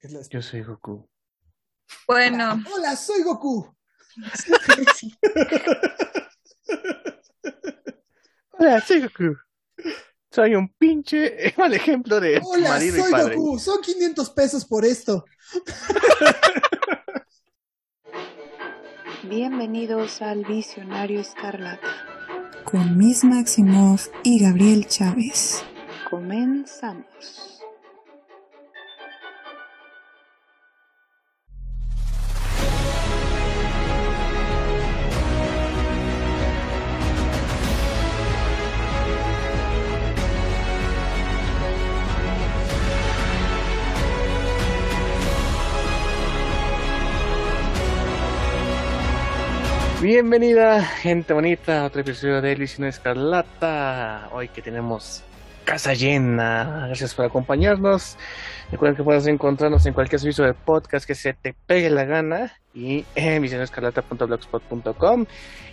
Es la Yo soy Goku. Bueno, Hola, soy Goku. Hola, soy Goku. Soy un pinche mal ejemplo de Hola, marido y soy padre. Goku. Son 500 pesos por esto. Bienvenidos al Visionario Escarlata. con Miss Maximoff y Gabriel Chávez. Comenzamos. Bienvenida, gente bonita, a otro episodio de Visión Escarlata. Hoy que tenemos casa llena. Gracias por acompañarnos. Recuerden que puedes encontrarnos en cualquier servicio de podcast que se te pegue la gana y en visionescarlata.blogspot.com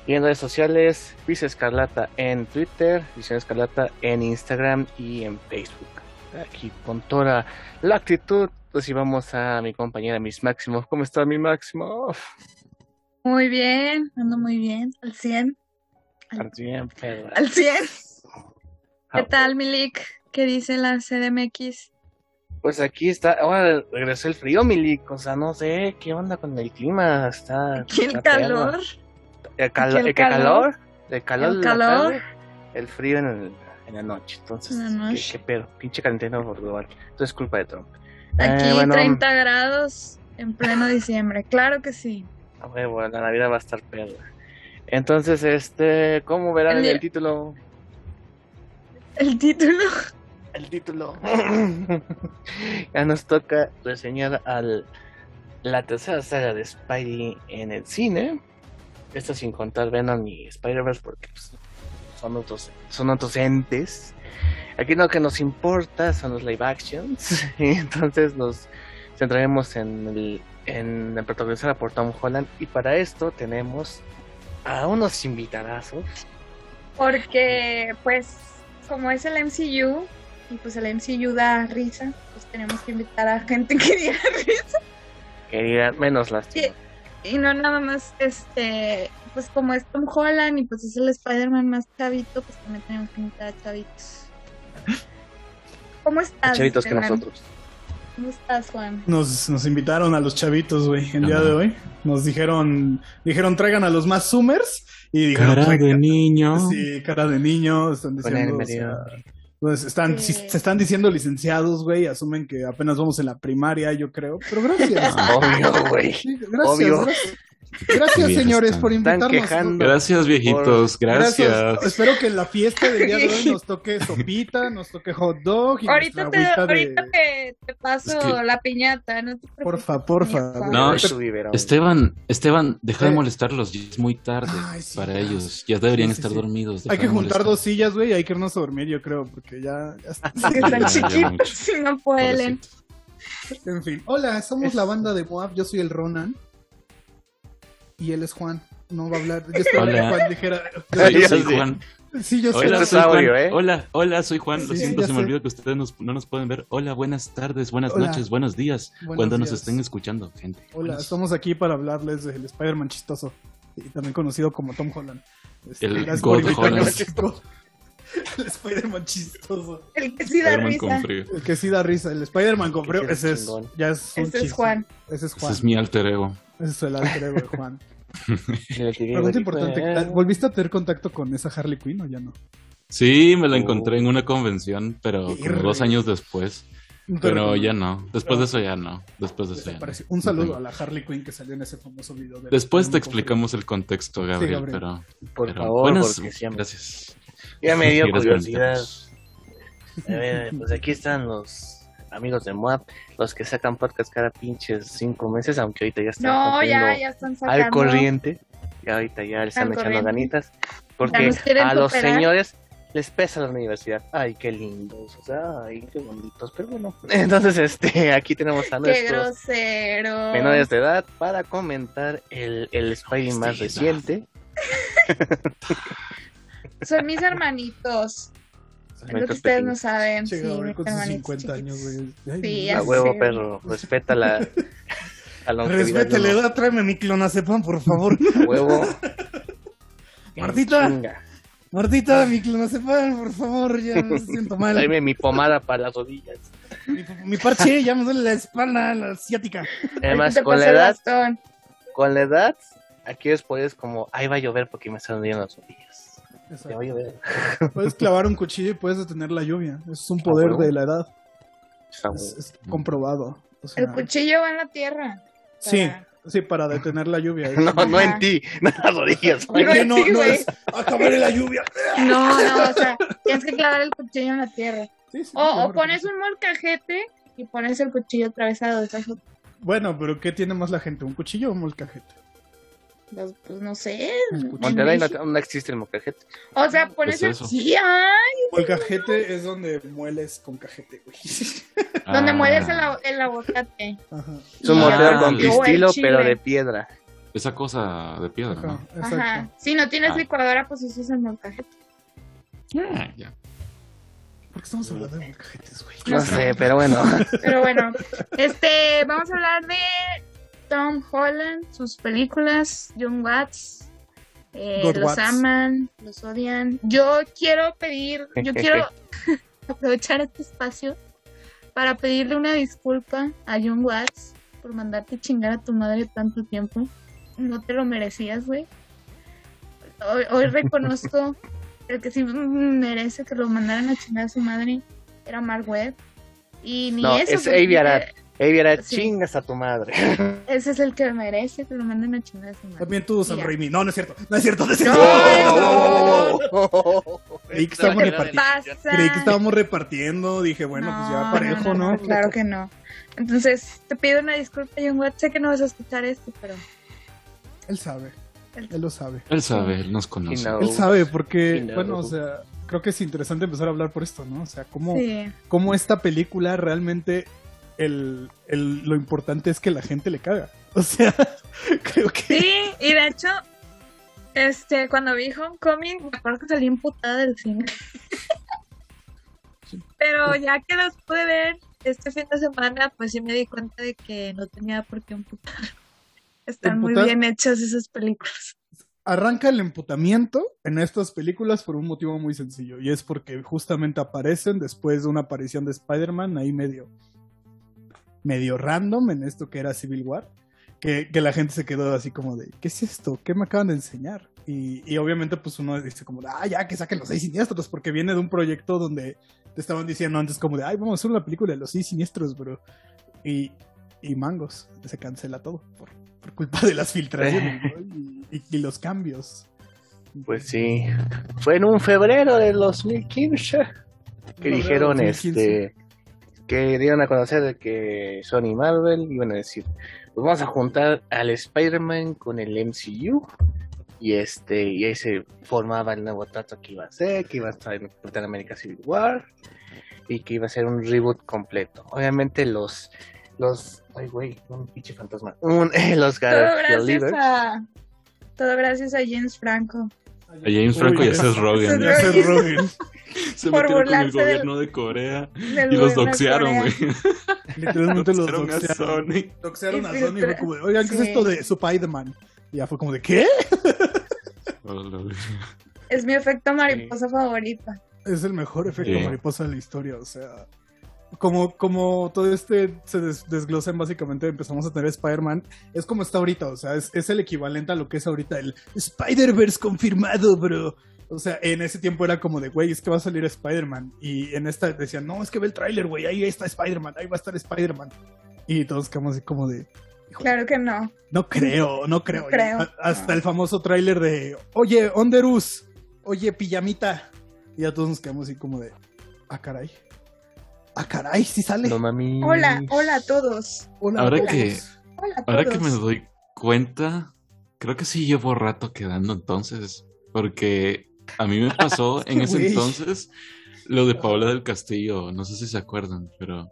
y en redes sociales Visión Escarlata en Twitter, Visión Escarlata en Instagram y en Facebook. Aquí con toda la actitud recibamos a mi compañera Miss Máximo. ¿Cómo está mi Máximo? Muy bien, ando muy bien, al 100, Bien, perra. al 100. Ah, ¿Qué tal, Milik? ¿Qué dice la CDMX? Pues aquí está, ahora regresó el frío, Milik, o sea, no sé qué onda con el clima, está... Aquí el calor. El, calor, el calor, El calor. tarde, el frío en, el- en la noche, entonces, En la ¿qué- noche. ¿Qué, pedo, pinche calentamiento global, entonces es culpa de Trump. Aquí Eh, bueno, 30 grados en pleno diciembre, claro que sí. A huevo, la Navidad va a estar perra. Entonces, este, ¿cómo verán El el título? El título. el título. ya nos toca reseñar al, la tercera saga de Spidey en el cine. Esto sin contar Venom y Spider-Verse porque pues, son otros son otros entes. Aquí lo que nos importa son los live actions. y entonces nos centraremos en el, en la protagonizada por Tom Holland. Y para esto tenemos a unos invitadazos. Porque, pues, como es el MCU, y pues el MCU da risa, pues tenemos que invitar a gente que diga risa. Que digan menos lástima. Y no nada más, este, pues como es Tom Holland y pues es el Spider-Man más chavito, pues también tenemos que invitar a chavitos. ¿Cómo estás? Chavitos que nosotros. ¿Cómo estás, Juan? Nos, nos invitaron a los chavitos, güey, el día de hoy. Nos dijeron, dijeron traigan a los más zoomers y dijeron Cara de niño. Sí, cara de niño, están diciendo. o medio. sea, pues están, Sí. si- se están diciendo licenciados, güey, asumen que apenas vamos en la primaria, yo creo. Pero gracias. Obvio, güey. Sí, gracias, Obvio. gracias. Gracias, señores, están. por invitarnos. Gracias, viejitos. Gracias. Espero que en la fiesta del día de hoy nos toque sopita, nos toque hot dog y Ahorita, te, agüita de... ahorita te, te paso Es que- la piñata, no te. Porfa, porfa. No. Esteban, Esteban, deja de molestarlos. Ya es muy tarde Ay, sí, para ya. ellos. Ya deberían Sí, sí, estar sí. dormidos. Hay que juntar molestar. dos sillas, güey, y hay que irnos a dormir, yo creo, porque ya... están chiquitos no pueden. En fin. Hola, somos la banda de Moab, yo soy el Ronan. Y él es Juan. No va a hablar. Yo esperaba que Hola. Juan dijera... Hola, Ya soy. Juan. Sí, yo sé. Hola, soy Juan. audio, ¿eh? Hola, hola, soy Juan. Lo Sí, siento, ya se me olvidó que ustedes nos- no nos pueden ver. Hola, buenas tardes, buenas Hola. noches, buenos días. Buenos cuando nos días. estén escuchando, gente. Hola, Buenos- estamos aquí para hablarles del Spider-Man chistoso. Y también conocido como Tom Holland. Este, El God. Holland. El Spider-Man chistoso. El que sí da risa. El que sí da risa. El Spider-Man con frío. Ese es, ya es un Ese es. Juan. Ese es Ese Juan. es mi alter ego. Ese es el alter ego de Juan. Pregunta importante. ¿Volviste a tener contacto con esa Harley Quinn o ya no? Sí, me la Oh. encontré en una convención, pero como dos años después. Pero ya no. Después de eso ya no. Después de eso ya no. Un saludo a la Harley Quinn que salió en ese famoso video. de- Después te explicamos el contexto, Gabriel, Gabriel. pero, Por pero favor, buenas, porque siempre. gracias. Ya me dio curiosidad. benditos. A ver, pues aquí están los amigos de Moab, los que sacan podcast cada pinches cinco meses, aunque ahorita ya están No, ya, rompiendo ya están sacando. al corriente. Y ahorita ya le están Al echando corriente. ganitas. Porque a los señores les pesa la universidad. Ay, qué lindos. O sea, ay, qué bonitos. Pero bueno. Entonces, este, aquí tenemos a nuestros menores de edad para comentar el, el Spidey más reciente. Son mis hermanitos. Es lo que ustedes no saben. Sí, Gabriel con sus hermanitos 50 años, güey. Sí, A huevo, perro. Respeta la. Respete la edad, tráeme mi clonazepam, por favor. Huevo. Martita. Martita, mi clonazepam, por favor, ya me siento mal. Tráeme mi pomada para las rodillas. Mi, mi parche, ya me duele la espalda, la asiática. Además, con la edad, bastón. con la edad, aquí después es como, ahí va a llover porque me están doliendo las rodillas. Ya Exacto. va a llover. Puedes clavar un cuchillo y puedes detener la lluvia. Es un poder huevo. de la edad. Bueno. es comprobado. O sea, El cuchillo va en la tierra. sí, Para- sí, para detener la lluvia. No, no en ti, no en las rodillas. No, no, sí, es acabaré la lluvia. No, no, o sea, tienes que clavar el cuchillo en la tierra. Sí, sí, O, o pones un molcajete y pones el cuchillo atravesado. Bueno, pero ¿qué tiene más la gente? ¿Un cuchillo o un molcajete? Pues, pues, no sé. Monterrey no, no existe el mocajete. O sea, pones ¿Qué es el. eso? Sí, ay, Molcajete es donde mueles con cajete, güey. donde Ah, mueles el, el aguacate. Ajá. Es un Ah, con chile. pero de piedra. Esa cosa de piedra, Ajá, ¿no? exacto. Ajá. Si no tienes Ah. licuadora, pues usas el molcajete. Ah, ya. ¿Por qué estamos hablando de molcajetes, güey? No sé, pero bueno. Pero bueno, este, vamos a hablar de Tom Holland, sus películas, John Watts. eh, los Watts. aman, los odian. Yo quiero pedir, yo quiero aprovechar este espacio para pedirle una disculpa a John Watts por mandarte chingar a tu madre tanto tiempo. No te lo merecías, güey. Hoy, hoy reconozco el que sí merece que lo mandaran a chingar a su madre era Mark Webb. Y ni No, eso. es Avi Arad. Ey, era Sí. chingas a tu madre. Ese es el que merece que lo manden a chingar a su madre. También tú, Sam Ya. Raimi. No, no es cierto. No es cierto, no es cierto. no. Creí que estábamos ¿Qué repartiendo. Creí que estábamos repartiendo. Dije, bueno, pues ya parejo, ¿no? Claro que no. Entonces, te pido una disculpa, John Watt. Sé que no vas a escuchar esto, pero Él sabe. Él lo sabe. Él sabe, él nos conoce. Él sabe porque, Sí, no. bueno, o sea, creo que es interesante empezar a hablar por esto, ¿no? O sea, cómo, sí. cómo esta película realmente el, el- lo importante es que la gente le caga. O sea, creo que Sí, y de hecho, este, cuando vi Homecoming, me acuerdo que salí emputada del cine. Pero ya que los pude ver este fin de semana, pues sí me di cuenta de que no tenía por qué emputar. Están muy bien hechas esas películas. arranca el emputamiento en estas películas por un motivo muy sencillo y es porque justamente aparecen después de una aparición de Spider-Man ahí medio medio random en esto que era Civil War que, que la gente se quedó así como de ¿qué es esto? ¿qué me acaban de enseñar? Y, y obviamente pues uno dice como de, ah ya que saquen los seis siniestros porque viene de un proyecto donde te estaban diciendo antes como de ay vamos a hacer una película de los seis siniestros bro y, y mangos se cancela todo por, por culpa de las filtraciones ¿no? y, los cambios Pues sí. Fue en un febrero del 2015 que dijeron 2015. este que dieron a conocer de que Sony y Marvel iban a decir, pues vamos a juntar al Spider-Man con el MCU y este y ahí se formaba el nuevo trato que iba a ser, que iba a estar en Capitán América Civil War y que iba a ser un reboot completo. Obviamente los los ay güey, un pinche fantasma. Un, los Todo gracias Leaders. a, todo gracias a James Franco. A James Franco Uy, y a Seth Rogen. ya se Rogen. Se Por metieron con el del- gobierno de Corea y los doxearon, güey. literalmente los Doxearon a doxearon Sony. doxearon a Sony y fue como de, oigan ¿qué es sí. esto de Spider-Man? y ya fue como de ¿qué? Es mi efecto mariposa favorita. es el mejor efecto Sí. mariposa de la historia, o sea, como, como todo este se des- desglosa en básicamente empezamos a tener Spider-Man, es como está ahorita, o sea, es, es el equivalente a lo que es ahorita el Spider-Verse confirmado, bro. O sea, en ese tiempo era como de, güey, es que va a salir Spider-Man. Y en esta decían, no, es que ve el tráiler, güey, ahí está Spider-Man, ahí va a estar Spider-Man. Y todos quedamos así como de, Claro que no. no creo, no creo. No creo. A- Hasta No. el famoso tráiler de, oye, Onderus, oye, pijamita. Y ya todos nos quedamos así como de, ah, caray. Ah, caray, sí sale. No mami. Hola, hola a todos. Hola, Ahora todos. que- Hola a Ahora todos. que me doy cuenta, creo que sí llevo rato quedando entonces, porque a mí me pasó en ese entonces lo de Paola del Castillo, no sé si se acuerdan, pero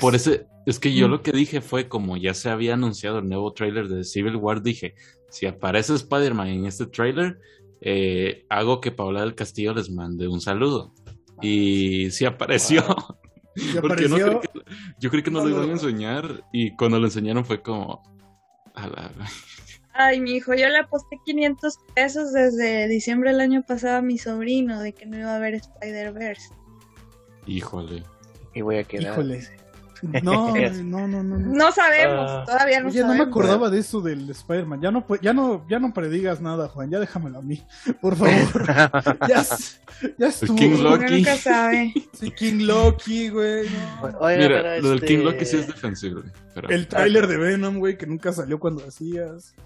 por ese es que yo Mm. lo que dije fue como ya se había anunciado el nuevo tráiler de Civil War, dije, si aparece Spider-Man en este tráiler, eh, hago que Paola del Castillo les mande un saludo. Y sí apareció. Porque no que- yo creí que no No lo iban a enseñar. Y cuando lo enseñaron fue como. a la- Ay, mi hijo, yo le aposté 500 pesos desde diciembre del año pasado a mi sobrino de que no iba a ver Spider-Verse. Híjole. Y voy a quedar. Híjole. No, no, no, no. no. No sabemos, Ah. todavía no Oye, no sabemos. me acordaba de eso del Spider-Man. Ya no, ya no, ya no predigas nada, Juan. Ya déjamelo a mí, por favor. ya, ya estuvo. King Uno Loki. nunca sabe. Sí, King Loki, güey. no. Oiga, Mira, lo del King este- Loki sí es defensible. Pero, El tráiler de Venom, güey, que nunca salió cuando hacías,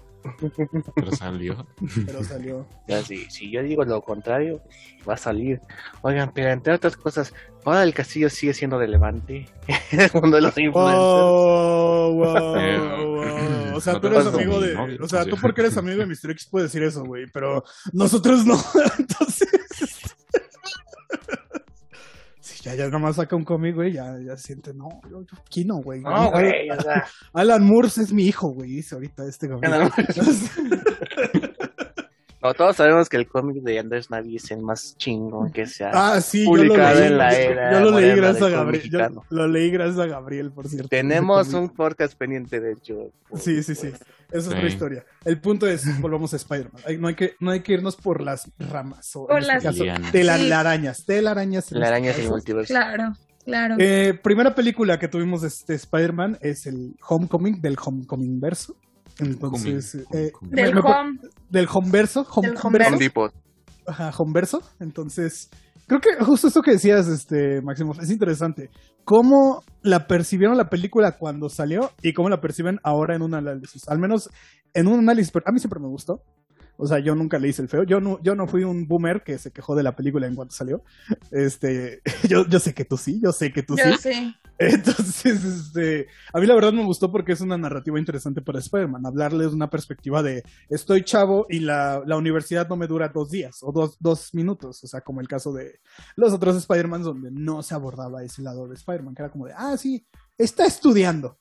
pero salió. pero salió. Ya, si, si yo digo lo contrario, va a salir. Oigan, pero entre otras cosas, ahora el castillo sigue siendo relevante en el mundo de los influencers. Oh, wow, wow. O sea, no tú eres amigo mi de. novio, O sea, tú porque eres amigo de Mr. X puedes decir eso, güey, pero nosotros no. Entonces. Ya, ya nomás saca un cómic, güey, ya, ya siente, no, yo, yo Kino, güey. No, güey, o sea, Alan Moore es mi hijo, güey, dice ahorita este Gabriel. No, todos sabemos que el cómic de Andrés Navi es el más chingón que se ha ah, sí, publicado leí. en la yo- era yo lo leí gracias a Gabriel. Yo lo leí gracias a Gabriel, por cierto. Tenemos un podcast pendiente de hecho. Sí, sí, sí. Esa es Sí. otra historia. El punto es, volvamos a Spider-Man. No hay, que, no hay que irnos por las ramas. O Por en este las- caso, Lianas. telarañas. Telarañas. en La este caso. multiverso. Claro, claro. Eh, primera película que tuvimos de este Spider-Man es el Homecoming, del Homecoming verso. Entonces, eh. Del me- me- home. del Homeverso. Home- Del Homeverso. Home. Ajá, Homeverso. Entonces, creo que justo esto que decías, este, Máximo, es interesante. Cómo la percibieron la película cuando salió y cómo la perciben ahora en un análisis. Al menos en un análisis, pero a mí siempre me gustó. O sea, yo nunca le hice el feo. Yo no, yo no fui un boomer que se quejó de la película en cuanto salió. Este, yo, yo sé que tú sí, yo sé que tú Yo sí. sé. Entonces, este, a mí la verdad me gustó porque es una narrativa interesante para Spider-Man, hablarles una perspectiva de estoy chavo y la, la universidad no me dura dos días o dos, dos minutos, o sea, como el caso de los otros Spider-Man donde no se abordaba ese lado de Spider-Man, que era como de, ah, sí, está estudiando.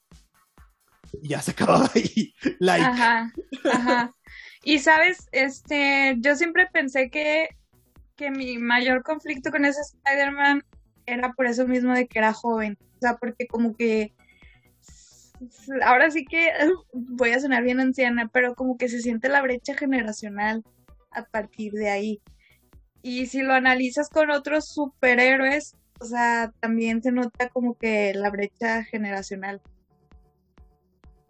Y ya se acababa ahí. Like. Ajá, ajá. Y sabes, este, yo siempre pensé que, que mi mayor conflicto con ese Spider-Man era por eso mismo de que era joven. O sea, porque como que ahora sí que voy a sonar bien anciana, pero como que se siente la brecha generacional a partir de ahí. Y si lo analizas con otros superhéroes, o sea, también se nota como que la brecha generacional.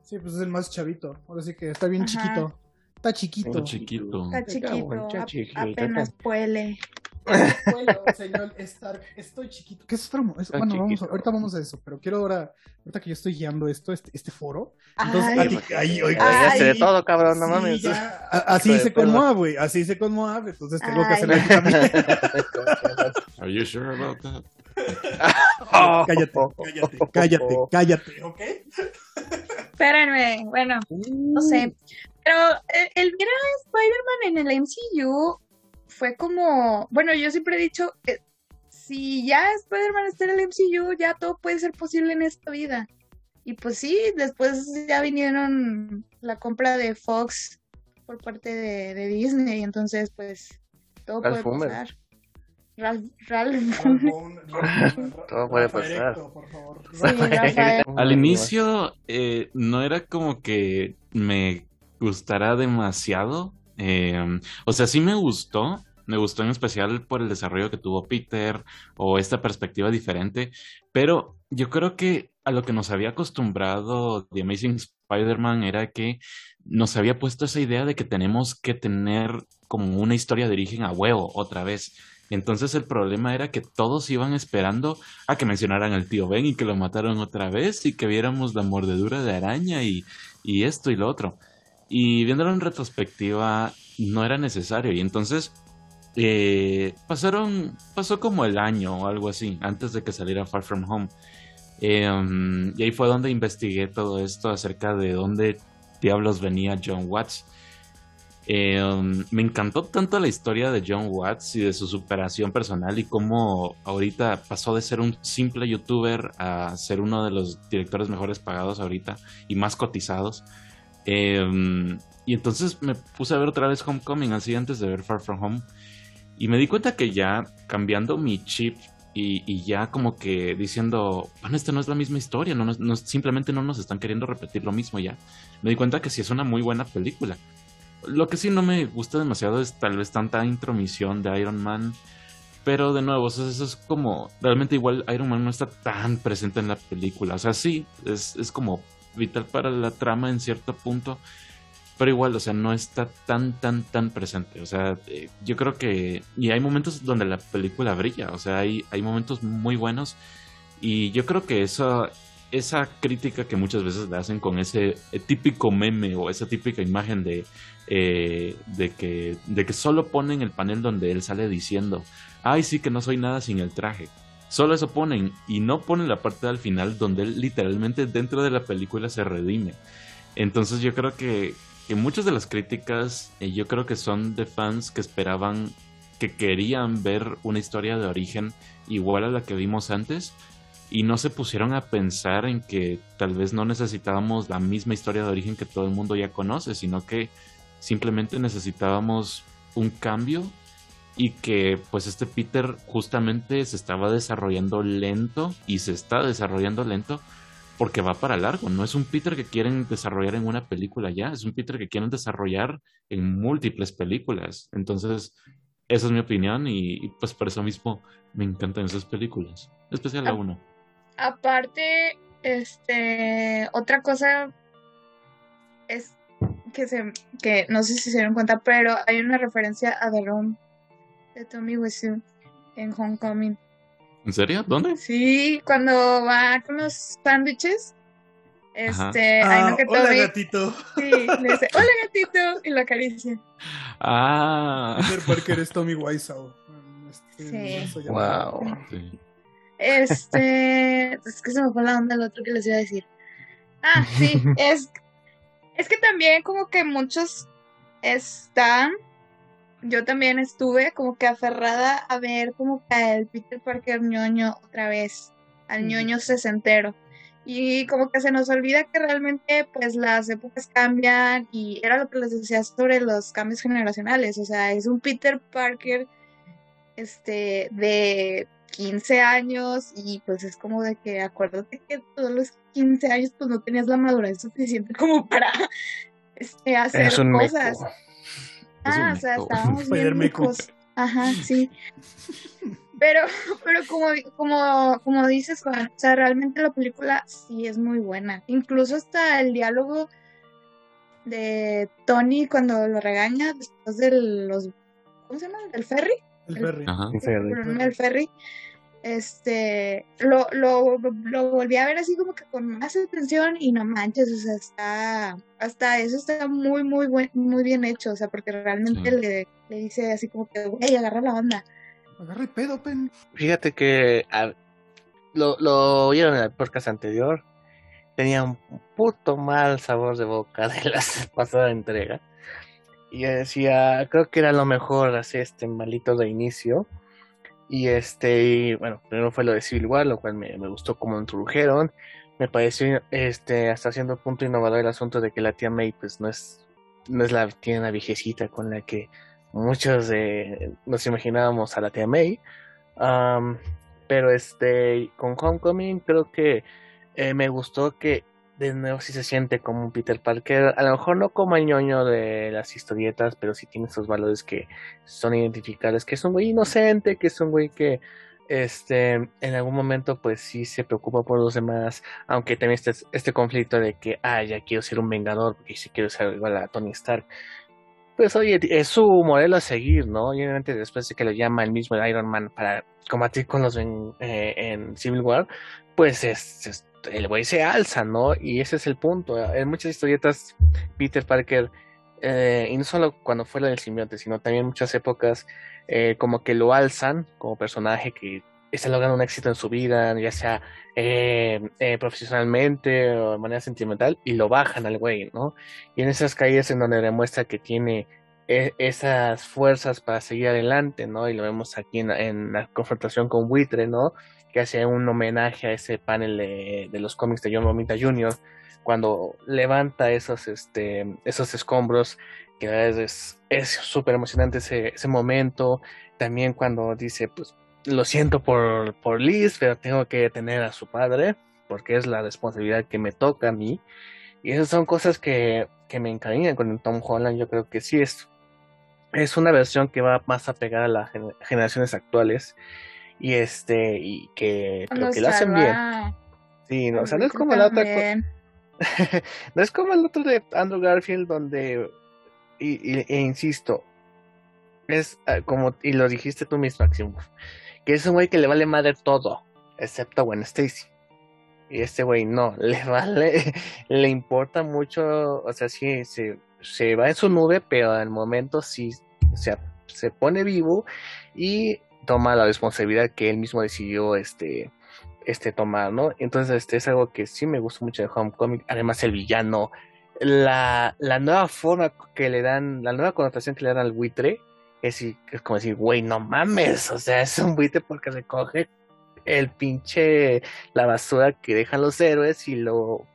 Sí, pues es el más chavito. Ahora sí que está bien Ajá. chiquito. Está chiquito. Está chiquito. Está chiquito, está chiquito, apenas puele. Bueno, señor Stark, estoy chiquito. ¿Qué es otra mo- es- bueno, vamos ahorita vamos a eso, pero quiero ahora, ahorita que yo estoy guiando esto, este, este foro. Entonces, Ay, ti- ahí, oiga, Ay. Ya sé de todo, cabrón, no sí, mames. ya, así hice con. Moab, güey, así hice con Moab, entonces tengo que Ay. hacerlo aquí también. Are you sure about that? cállate, cállate, cállate, cállate, ¿ok? Espérenme, bueno, no sé. Pero el, el ver a Spider-Man en el MCU fue como, bueno, yo siempre he dicho, eh, si ya Spider-Man está en el MCU, ya todo puede ser posible en esta vida. Y pues sí, después ya vinieron la compra de Fox por parte de, de Disney, entonces pues todo Ralph puede pasar. Ralph. Todo puede pasar. Sí. Al inicio eh, no era como que me gustara demasiado. Eh, o sea, sí me gustó. Me gustó en especial por el desarrollo que tuvo Peter o esta perspectiva diferente. Pero yo creo que a lo que nos había acostumbrado The Amazing Spider-Man era que nos había puesto esa idea de que tenemos que tener como una historia de origen a huevo otra vez. Entonces el problema era que todos iban esperando a que mencionaran al tío Ben y que lo mataron otra vez y que viéramos la mordedura de araña y, y esto y lo otro. Y viéndolo en retrospectiva, no era necesario. Y entonces eh, pasaron, pasó como el año o algo así, antes de que saliera Far From Home. Um, y ahí fue donde investigué todo esto acerca de dónde diablos venía John Watts. Um, me encantó tanto la historia de John Watts y de su superación personal y cómo ahorita pasó de ser un simple youtuber a ser uno de los directores mejores pagados ahorita y más cotizados. Um, y entonces me puse a ver otra vez Homecoming así antes de ver Far From Home y me di cuenta que ya cambiando mi chip y, ya como que diciendo, bueno, esta no es la misma historia, no, no- simplemente no nos están queriendo repetir lo mismo ya. Me di cuenta que sí es una muy buena película. Lo que sí no me gusta demasiado es tal vez tanta intromisión de Iron Man. Pero de nuevo, o sea, eso es como. Realmente igual Iron Man no está tan presente en la película. O sea, sí, es, es como vital para la trama en cierto punto. Pero igual, o sea, no está tan, tan, tan presente. O sea, eh, yo creo que. Y hay momentos donde la película brilla. O sea, hay, hay momentos muy buenos. Y yo creo que eso, esa crítica que muchas veces le hacen con ese típico meme o esa típica imagen de, eh, de, que, de que solo ponen el panel donde él sale diciendo, ay sí que no soy nada sin el traje. Solo eso ponen y no ponen la parte al final donde él literalmente dentro de la película se redime. Entonces yo creo que, que muchas de las críticas eh, yo creo que son de fans que esperaban, que querían ver una historia de origen igual a la que vimos antes y no se pusieron a pensar en que tal vez no necesitábamos la misma historia de origen que todo el mundo ya conoce, sino que simplemente necesitábamos un cambio y que pues este Peter justamente se estaba desarrollando lento y se está desarrollando lento porque va para largo, no es un Peter que quieren desarrollar en una película ya, es un Peter que quieren desarrollar en múltiples películas. Entonces, esa es mi opinión y, y, pues por eso mismo me encantan esas películas, en especial la Ah. 1. Aparte, este, otra cosa es que se, que no sé si se dieron cuenta, pero hay una referencia a The Room de Tommy Wiseau en Homecoming. ¿En serio? ¿Dónde? Sí, cuando va con los sándwiches, este, Ah, que hola gatito. sí, le dice, hola gatito, y lo acaricia. Ah, Peter Parker es Tommy Wiseau. Este, Sí. Wow. sí. Este, es que se me fue la onda el otro que les iba a decir. Ah, sí, es, es que también como que muchos están, yo también estuve como que aferrada a ver como que el Peter Parker ñoño otra vez, al ñoño sesentero. Y como que se nos olvida que realmente pues las épocas cambian y era lo que les decía sobre los cambios generacionales, o sea, es un Peter Parker este de 15 años y pues es como de que acuérdate que todos los 15 años pues no tenías la madurez suficiente como para este hacer Es un cosas. Ah, o sea, estábamos bien mecos. Ajá, sí. Pero, pero como, como, como dices, Juan, o sea, realmente la película sí es muy buena. Incluso hasta el diálogo de Tony cuando lo regaña después de los, ¿cómo se llama? ¿Del ferry? El Ferry. Ajá. El problema del ferry, este, lo, lo, lo volví a ver así como que con más atención y no manches, o sea, está, hasta eso está muy, muy buen, muy bien hecho, o sea, porque realmente Sí. le, le dice así como que, güey, agarra la onda. Agarra el pedo, pen. Fíjate que lo, lo oyeron en el podcast anterior. Tenía un puto mal sabor de boca de la pasada entrega. Y yo decía, creo que era lo mejor hacer este malito de inicio. Y este, y, bueno, primero fue lo de Civil War, lo cual me, me gustó como introdujeron. Me pareció este, hasta cierto punto innovador el asunto de que la tía May pues no es, no es la tiene viejecita con la que muchos nos imaginábamos a la tía May. Am, pero este, con Homecoming creo que eh, me gustó que de nuevo sí se siente como un Peter Parker, a lo mejor no como el ñoño de las historietas, pero sí tiene esos valores que son identificables, que es un güey inocente, que es un güey que este en algún momento pues sí se preocupa por los demás, aunque también este, este conflicto de que, ah, ya quiero ser un vengador, porque sí quiero ser igual a Tony Stark. Pues oye, es su modelo a seguir, ¿no? Y obviamente después de que lo llama el mismo Iron Man para combatir con los eh, en Civil War, pues es, el güey se alza, ¿no? Y ese es el punto. En muchas historietas, Peter Parker, eh, y no solo cuando fue lo del simbionte, sino también en muchas épocas, eh, como que lo alzan como personaje que está logrando un éxito en su vida, ya sea eh, eh, profesionalmente o de manera sentimental, y lo bajan al güey, ¿no? Y en esas caídas en donde demuestra que tiene e- esas fuerzas para seguir adelante, ¿no? Y lo vemos aquí en, en la confrontación con Buitre, ¿no? Que hace un homenaje a ese panel de, de los cómics de John Romita Jr., cuando levanta esos, este, esos escombros, que es súper emocionante ese, ese momento. También cuando dice, pues, lo siento por, por Liz, pero tengo que tener a su padre, porque es la responsabilidad que me toca a mí. Y esas son cosas que, que me encariñan con Tom Holland. Yo creo que sí es, es una versión que va más a pegar a las gener- generaciones actuales. Y este, y que creo que lo hacen bien. Sí, no, o sea, no es como la otra no es como el otro de Andrew Garfield donde y, y- e insisto es ah, como y lo dijiste tú mismo Maximo que es un güey que le vale madre todo excepto a Gwen Stacy. Y este güey no le vale le importa mucho o sea sí se, se va en su nube pero al momento sí o sea se pone vivo y toma la responsabilidad que él mismo decidió este este tomar, ¿no? Entonces, este es algo que sí me gusta mucho de Homecoming. Además, el villano, la, la nueva forma que le dan, la nueva connotación que le dan al buitre, es, es como decir, güey, no mames, o sea, es un buitre porque recoge el pinche, la basura que dejan los héroes y lo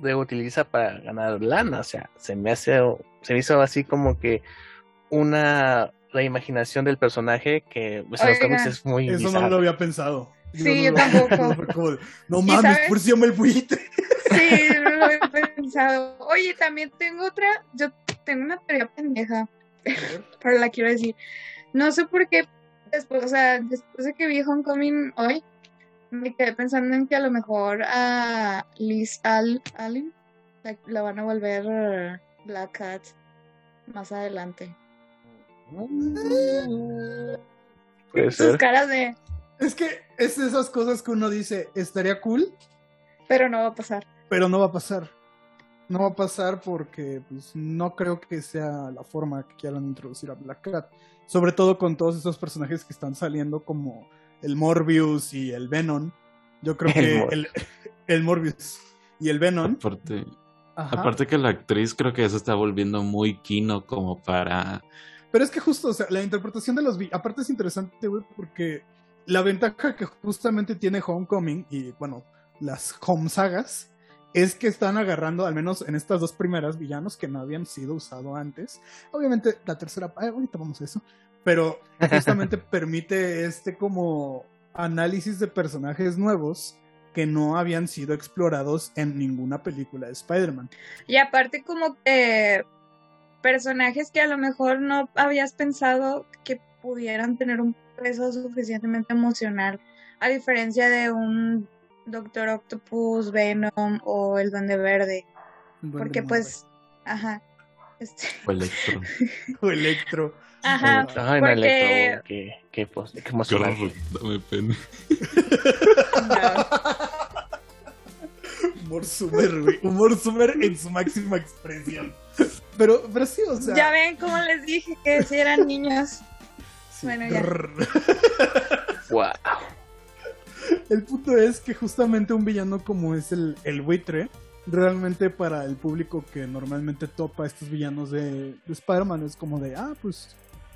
reutiliza para ganar lana, o sea, se me hace, se me hizo así como que una reimaginación del personaje que pues, en los cómics es muy Eso no bizarro. lo había pensado. Sí, yo no lo- tampoco. como no ¿Y mames, por si llama el buitre. Sí, no lo he pensado. Oye, también tengo otra, yo tengo una teoría pendeja, pero la quiero decir. No sé por qué después, o sea, después de que vi Homecoming hoy, me quedé pensando en que a lo mejor a Liz Al Allen la, la van a volver eh, Black Cat más adelante. Puede Sus caras de, Es que es de esas cosas que uno dice, estaría cool, pero no va a pasar. pero no va a pasar. No va a pasar porque pues, no creo que sea la forma que quieran introducir a Black Cat. Sobre todo con todos esos personajes que están saliendo como el Morbius y el Venom. Yo creo El que Mor- el, el Morbius y el Venom. Aparte, aparte que la actriz creo que ya se está volviendo muy kino como para... Pero es que justo, o sea, la interpretación de los vi- aparte es interesante, güey, porque la ventaja que justamente tiene Homecoming y, bueno, las Home Sagas es que están agarrando, al menos en estas dos primeras villanos que no habían sido usados antes. Obviamente la tercera, ah, ahorita vamos a eso, pero justamente permite este como análisis de personajes nuevos que no habían sido explorados en ninguna película de Spider-Man. Y aparte como que personajes que a lo mejor no habías pensado que pudieran tener un peso suficientemente emocional, a diferencia de un Doctor Octopus, Venom o el Duende Verde, Duende porque Verde. pues, ajá, este, o Electro. O Electro. ajá, no, porque Electro, qué, qué, pos- qué emocionante. Dame pena. no. Humor sumer, güey. Humor sumer en su máxima expresión. Pero, pero sí, o sea. ya ven como les dije que si eran niños. sí. bueno, ya. Wow. El punto es que justamente un villano como es el, el buitre, realmente para el público que normalmente topa estos villanos de, de Spider-Man es como de, ah, pues,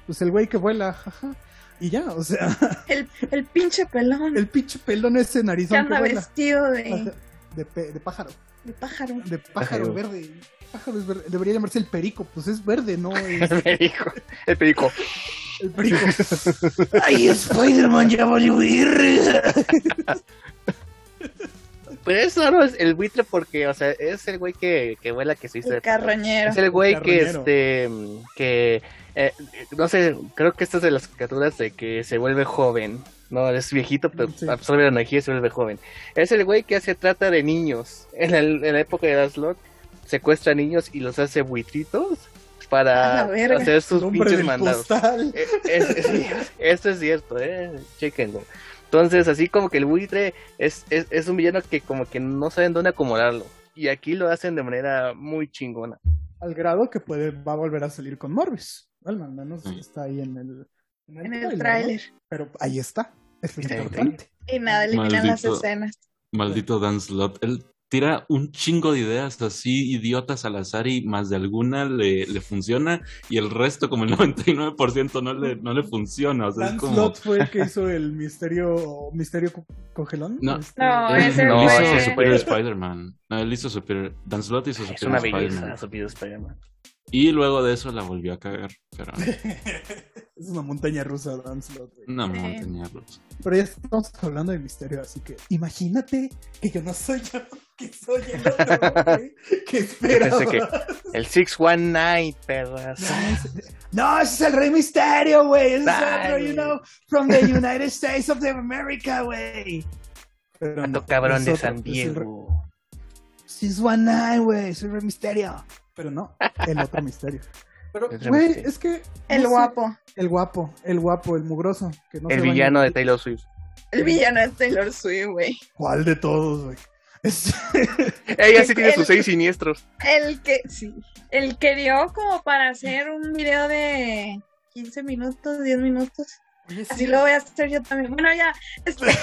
pues el güey que vuela, jaja. Y ya, o sea, El, el pinche pelón el pinche pelón ese que narizón que anda vuela. vestido de, De, pe- de pájaro. de pájaro. De pájaro Pájaro. verde. Pájaro es verde. Debería llamarse el perico, pues es verde, ¿no? Es El perico. El perico. el perico. Ay, Spider-Man ya valió ir. Pero es raro es el buitre porque, o sea, es el güey que, que vuela que se hizo El carroñero. Es el güey que, este, que, eh, no sé, creo que esta es de las caricaturas de que se vuelve joven. No, es viejito, pero Sí. absorbe la energía y se vuelve joven. Es el güey que hace trata de niños. En, el- en la época de Slot, secuestra niños y los hace buitritos para hacer sus pinches mandados. Eh, es- es- esto es cierto, eh, chequenlo. Entonces, así como que el buitre es, es, es un villano que como que no saben dónde acomodarlo. Y aquí lo hacen de manera muy chingona. Al grado que puede, va a volver a salir con Morbius. Bueno, al menos Sí. está ahí en el, En el tráiler. Pero ahí está. Es Sí. importante. Y nada, eliminan las Maldito. escenas. Maldito Dan Slot. Él tira un chingo de ideas así idiotas al azar y más de alguna le, le funciona y el resto, como el 99% no le, no le funciona. O sea, Dan es como... Slott fue el que hizo el misterio, misterio co- congelón. No. Este, No, ese no, hizo fue- Superior Spider-Man. No, él hizo Superior... Dan Slott hizo Es Superior una Spider-Man. belleza su video Spider-Man. Y luego de eso la volvió a cagar. Pero Es una montaña rusa, Dan Slott. Una Sí. montaña rusa. Pero ya estamos hablando de misterio, así que imagínate que yo no soy yo, que soy el otro, güey. Que espera. Pensé que el 619, perras. No, ese es el Rey Misterio, güey. Ese es otro, you know, from the United States of the America, güey. Pero no, cabrón de San Diego. 619, güey, es el Rey Misterio. Pero no, el otro misterio. Pero, güey, es que. El no sé, guapo. El guapo, el guapo, el mugroso. Que no El se baña. villano de Taylor Swift. El villano de Taylor Swift, güey. ¿Cuál de todos, güey? Es- Ella sí tiene El- sus seis siniestros. El que, sí. El que dio como para hacer un video de 15 minutos, 10 minutos. Oye, sí, Así lo voy a hacer yo también. Bueno, ya. este,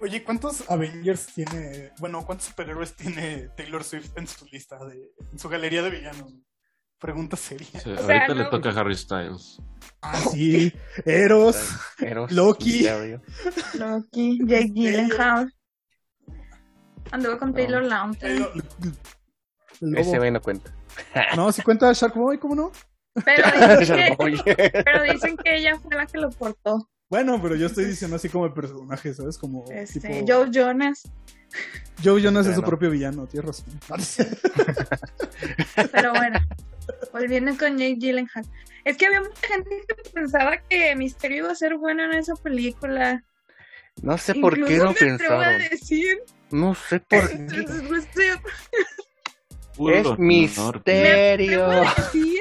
Oye, ¿cuántos Avengers tiene? Bueno, ¿cuántos superhéroes tiene Taylor Swift en su lista de, en su galería de villanos? Pregunta seria. Sí, O sea, ahorita le no- toca a Harry Styles. Ah, sí. Eros. Eros, Loki. Loki, Jake Gyllenhaal. Anduvo con Taylor El Lautner. Ese güey no cuenta. No, si cuenta Shark Boy, ¿cómo no? Pero dicen, que, Oye. pero dicen que ella fue la que lo portó. Bueno, pero yo estoy diciendo así como el personaje, ¿sabes? Como Este, tipo... Joe Jonas. Joe Jonas es su propio villano, tienes razón. Pero bueno, volviendo con Jake Gyllenhaal. Es que había mucha gente que pensaba que Misterio iba a ser bueno en esa película. No sé por qué Incluso lo me atrevo a pensaron. decir. No sé por qué. No Es me misterio. a decir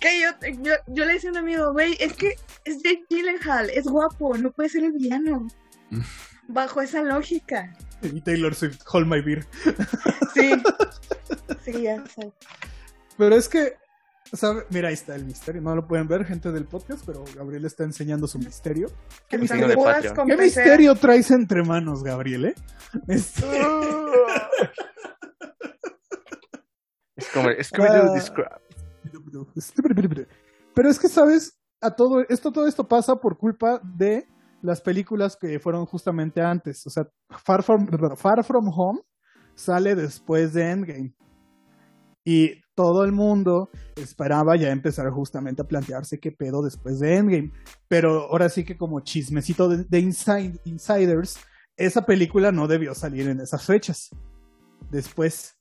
que yo, yo, yo le decía a un amigo, güey, es que es Jake Gyllenhaal, es guapo, no puede ser el villano. Bajo esa lógica. Y Taylor Swift, Hold My Beer. Sí. Sí, ya sé. Pero es que, ¿sabe? Mira, ahí está el misterio. No lo pueden ver, gente del podcast, pero Gabriel está enseñando su misterio. ¿Qué, misterio, ¿qué misterio traes entre manos, Gabriel, eh? Este- Es como el Scooby-Doo Ah. Describe. Pero es que, ¿sabes? A todo esto, todo esto pasa por culpa de las películas que fueron justamente antes. O sea, Far From, Far From Home sale después de Endgame. Y todo el mundo esperaba ya empezar justamente a plantearse qué pedo después de Endgame. Pero ahora sí que como chismecito de, de inside- insiders, esa película no debió salir en esas fechas. Después,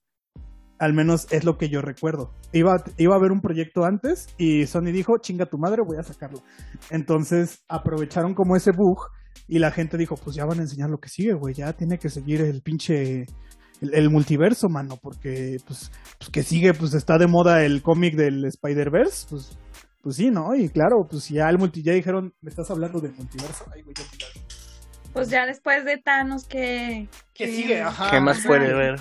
al menos es lo que yo recuerdo. Iba, iba a haber un proyecto antes y Sony dijo, chinga tu madre, voy a sacarlo. Entonces aprovecharon como ese bug y la gente dijo, pues ya van a enseñar lo que sigue, güey, ya tiene que seguir el pinche... El, el multiverso, mano, porque pues, pues que sigue, pues está de moda el cómic del Spider-Verse, pues, pues sí, ¿no? Y claro, pues ya el multi, ya dijeron, ¿me estás hablando del multiverso? Ay, güey, ya. Pues ya después de Thanos que... ¿Qué sigue? Ajá. ¿Qué más ajá. puede ver?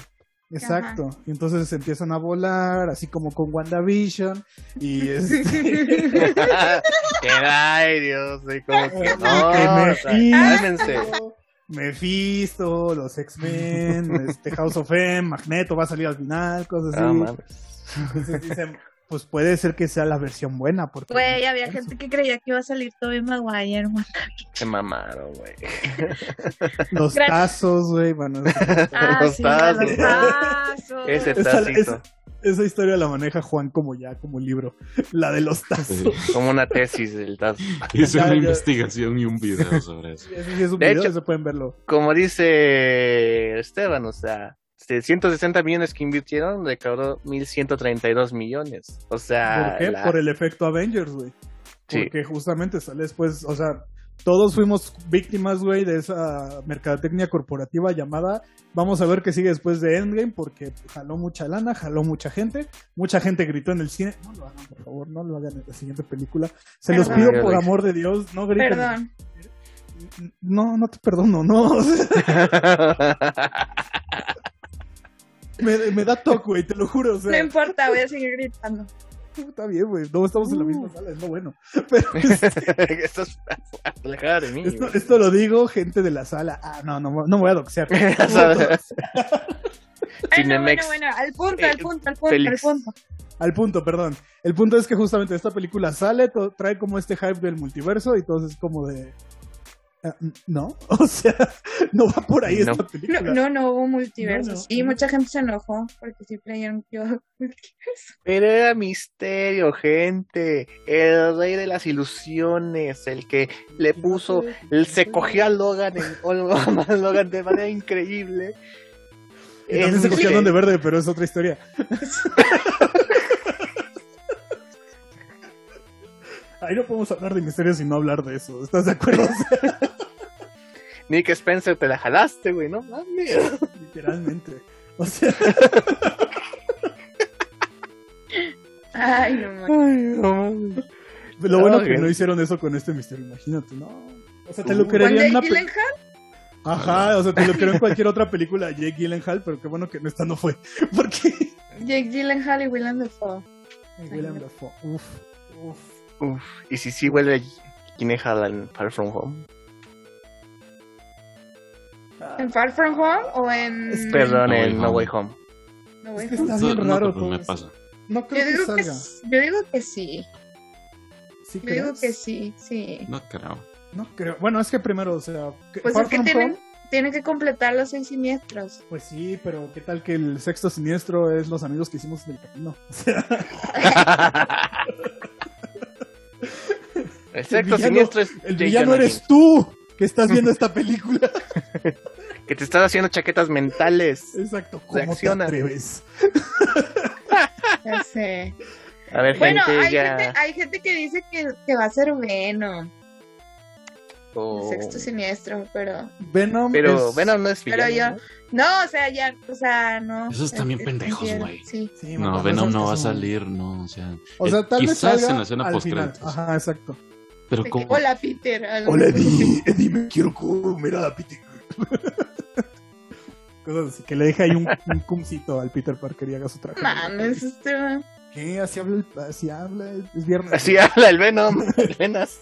Exacto. Y entonces se empiezan a volar, así como con WandaVision. Y este, que ay, Dios, soy como que que no, o sea, cálmense. Mephisto, los X-Men, este House of M, Magneto va a salir al final, cosas así. No mames. entonces dicen, pues puede ser que sea la versión buena. Porque Güey, había gente que creía que iba a salir Tobey Maguire, man. Se mamaron, güey. Los Gracias. tazos, güey, bueno. Ah, Los sí, tazos. los tazos. Ese tacito. Esa historia la maneja Juan como ya, como libro. La de los tazos. Sí. Como una tesis del tazo. Hice Ya, una ya. investigación y un video sobre eso. Sí es un De video, hecho- se pueden verlo. Como dice Esteban, o sea, de 160 millones que invirtieron, recaudó 1132 millones. O sea, ¿Por qué? la- Por el efecto Avengers, güey. Sí. Porque justamente sale después, o sea, todos fuimos víctimas, güey, de esa mercadotecnia corporativa llamada vamos a ver qué sigue después de Endgame, porque jaló mucha lana, jaló mucha gente, mucha gente gritó en el cine, no lo hagan, por favor, no lo hagan en la siguiente película. Se los pido por amor de Dios, no griten. Perdón. No, no te perdono, no. me, me da toque, güey, te lo juro, o No importa, voy a seguir gritando. está bien, güey, no estamos en la Uh. misma sala, es lo bueno. Pero este, Esto es alejada de mí. Esto, güey. esto lo digo, gente de la sala. Ah, no, no, no me voy a doxear. ¿Sabes? Ay, no, bueno, bueno, al punto, al Eh, punto, al punto, Félix. al punto. Al punto, perdón. El punto es que justamente esta película sale, trae como este hype del multiverso y todo es como de... Ah, No, o sea, no va por ahí No. esta No, película. no, no hubo multiverso. No, no, y mucha gente se enojó porque sí creyeron que a. Pero era misterio, gente. El rey de las ilusiones, el que le puso, se cogió a Logan, en, a Logan de manera increíble. Y también Es se cogieron de misterio. verde, pero es otra historia. Ahí no podemos hablar de misterios sin no hablar de eso. ¿Estás de acuerdo? Nick Spencer, te la jalaste, güey, ¿no? mames. literalmente. O sea, Ay, no mames. Ay, no mames. lo bueno Ah, que no hicieron eso con este misterio, imagínate, ¿no? O sea, te Uh. lo ¿Con creería en Jake una pe- Gyllenhaal? Ajá, o sea, te lo creo en cualquier otra película de Jake Gyllenhaal, pero qué bueno que en esta no fue. Porque. Jake Gyllenhaal y Willem Dafoe. William Dafoe. Uf, uf. Uf, y si sí vuelve Gyllenhaal en Far From Home. ¿En Far From Home o en...? Es que- Perdón, No Way en No Home. Way Home. No, Es güey. que está bien no raro que todo me eso. pasa. No Yo creo que digo que, salga. s- yo digo que sí. ¿Sí Yo digo que sí, sí. No creo. No creo. Bueno, es que primero, o sea. que Pues Far es que From tienen, Home, tienen que completar los seis siniestros. Pues sí, pero ¿qué tal que el sexto siniestro es los amigos que hicimos en el camino? O sea, El sexto villano- siniestro es el villano Gyllenhaal, eres tú que estás viendo esta película. Que te estás haciendo chaquetas mentales. Exacto, ¿cómo te Reacciona. atreves? Ya sé. A ver, Bueno, gente, hay ya. gente, hay gente que dice que, que va a ser Venom, Oh. el sexto siniestro, pero... Venom Pero es- Venom no es Pero yo- No, o sea, ya, o sea, no. Esos están bien Es- pendejos, güey. Sí. Sí, No, Venom no va a salir, no, o sea. O sea, eh, tal vez quizás salga en la escena post. Ajá, exacto. Pero De que, como Hola, Peter. algo Hola. Eddie. Eddie, me quiero comer a Peter. Cosas así, que le deje ahí un, un cumcito al Peter Parker y haga su traje. Mames, este va- ¿Qué? Así habla, el- así habla, es, es viernes. Así habla el Venom. el Venas.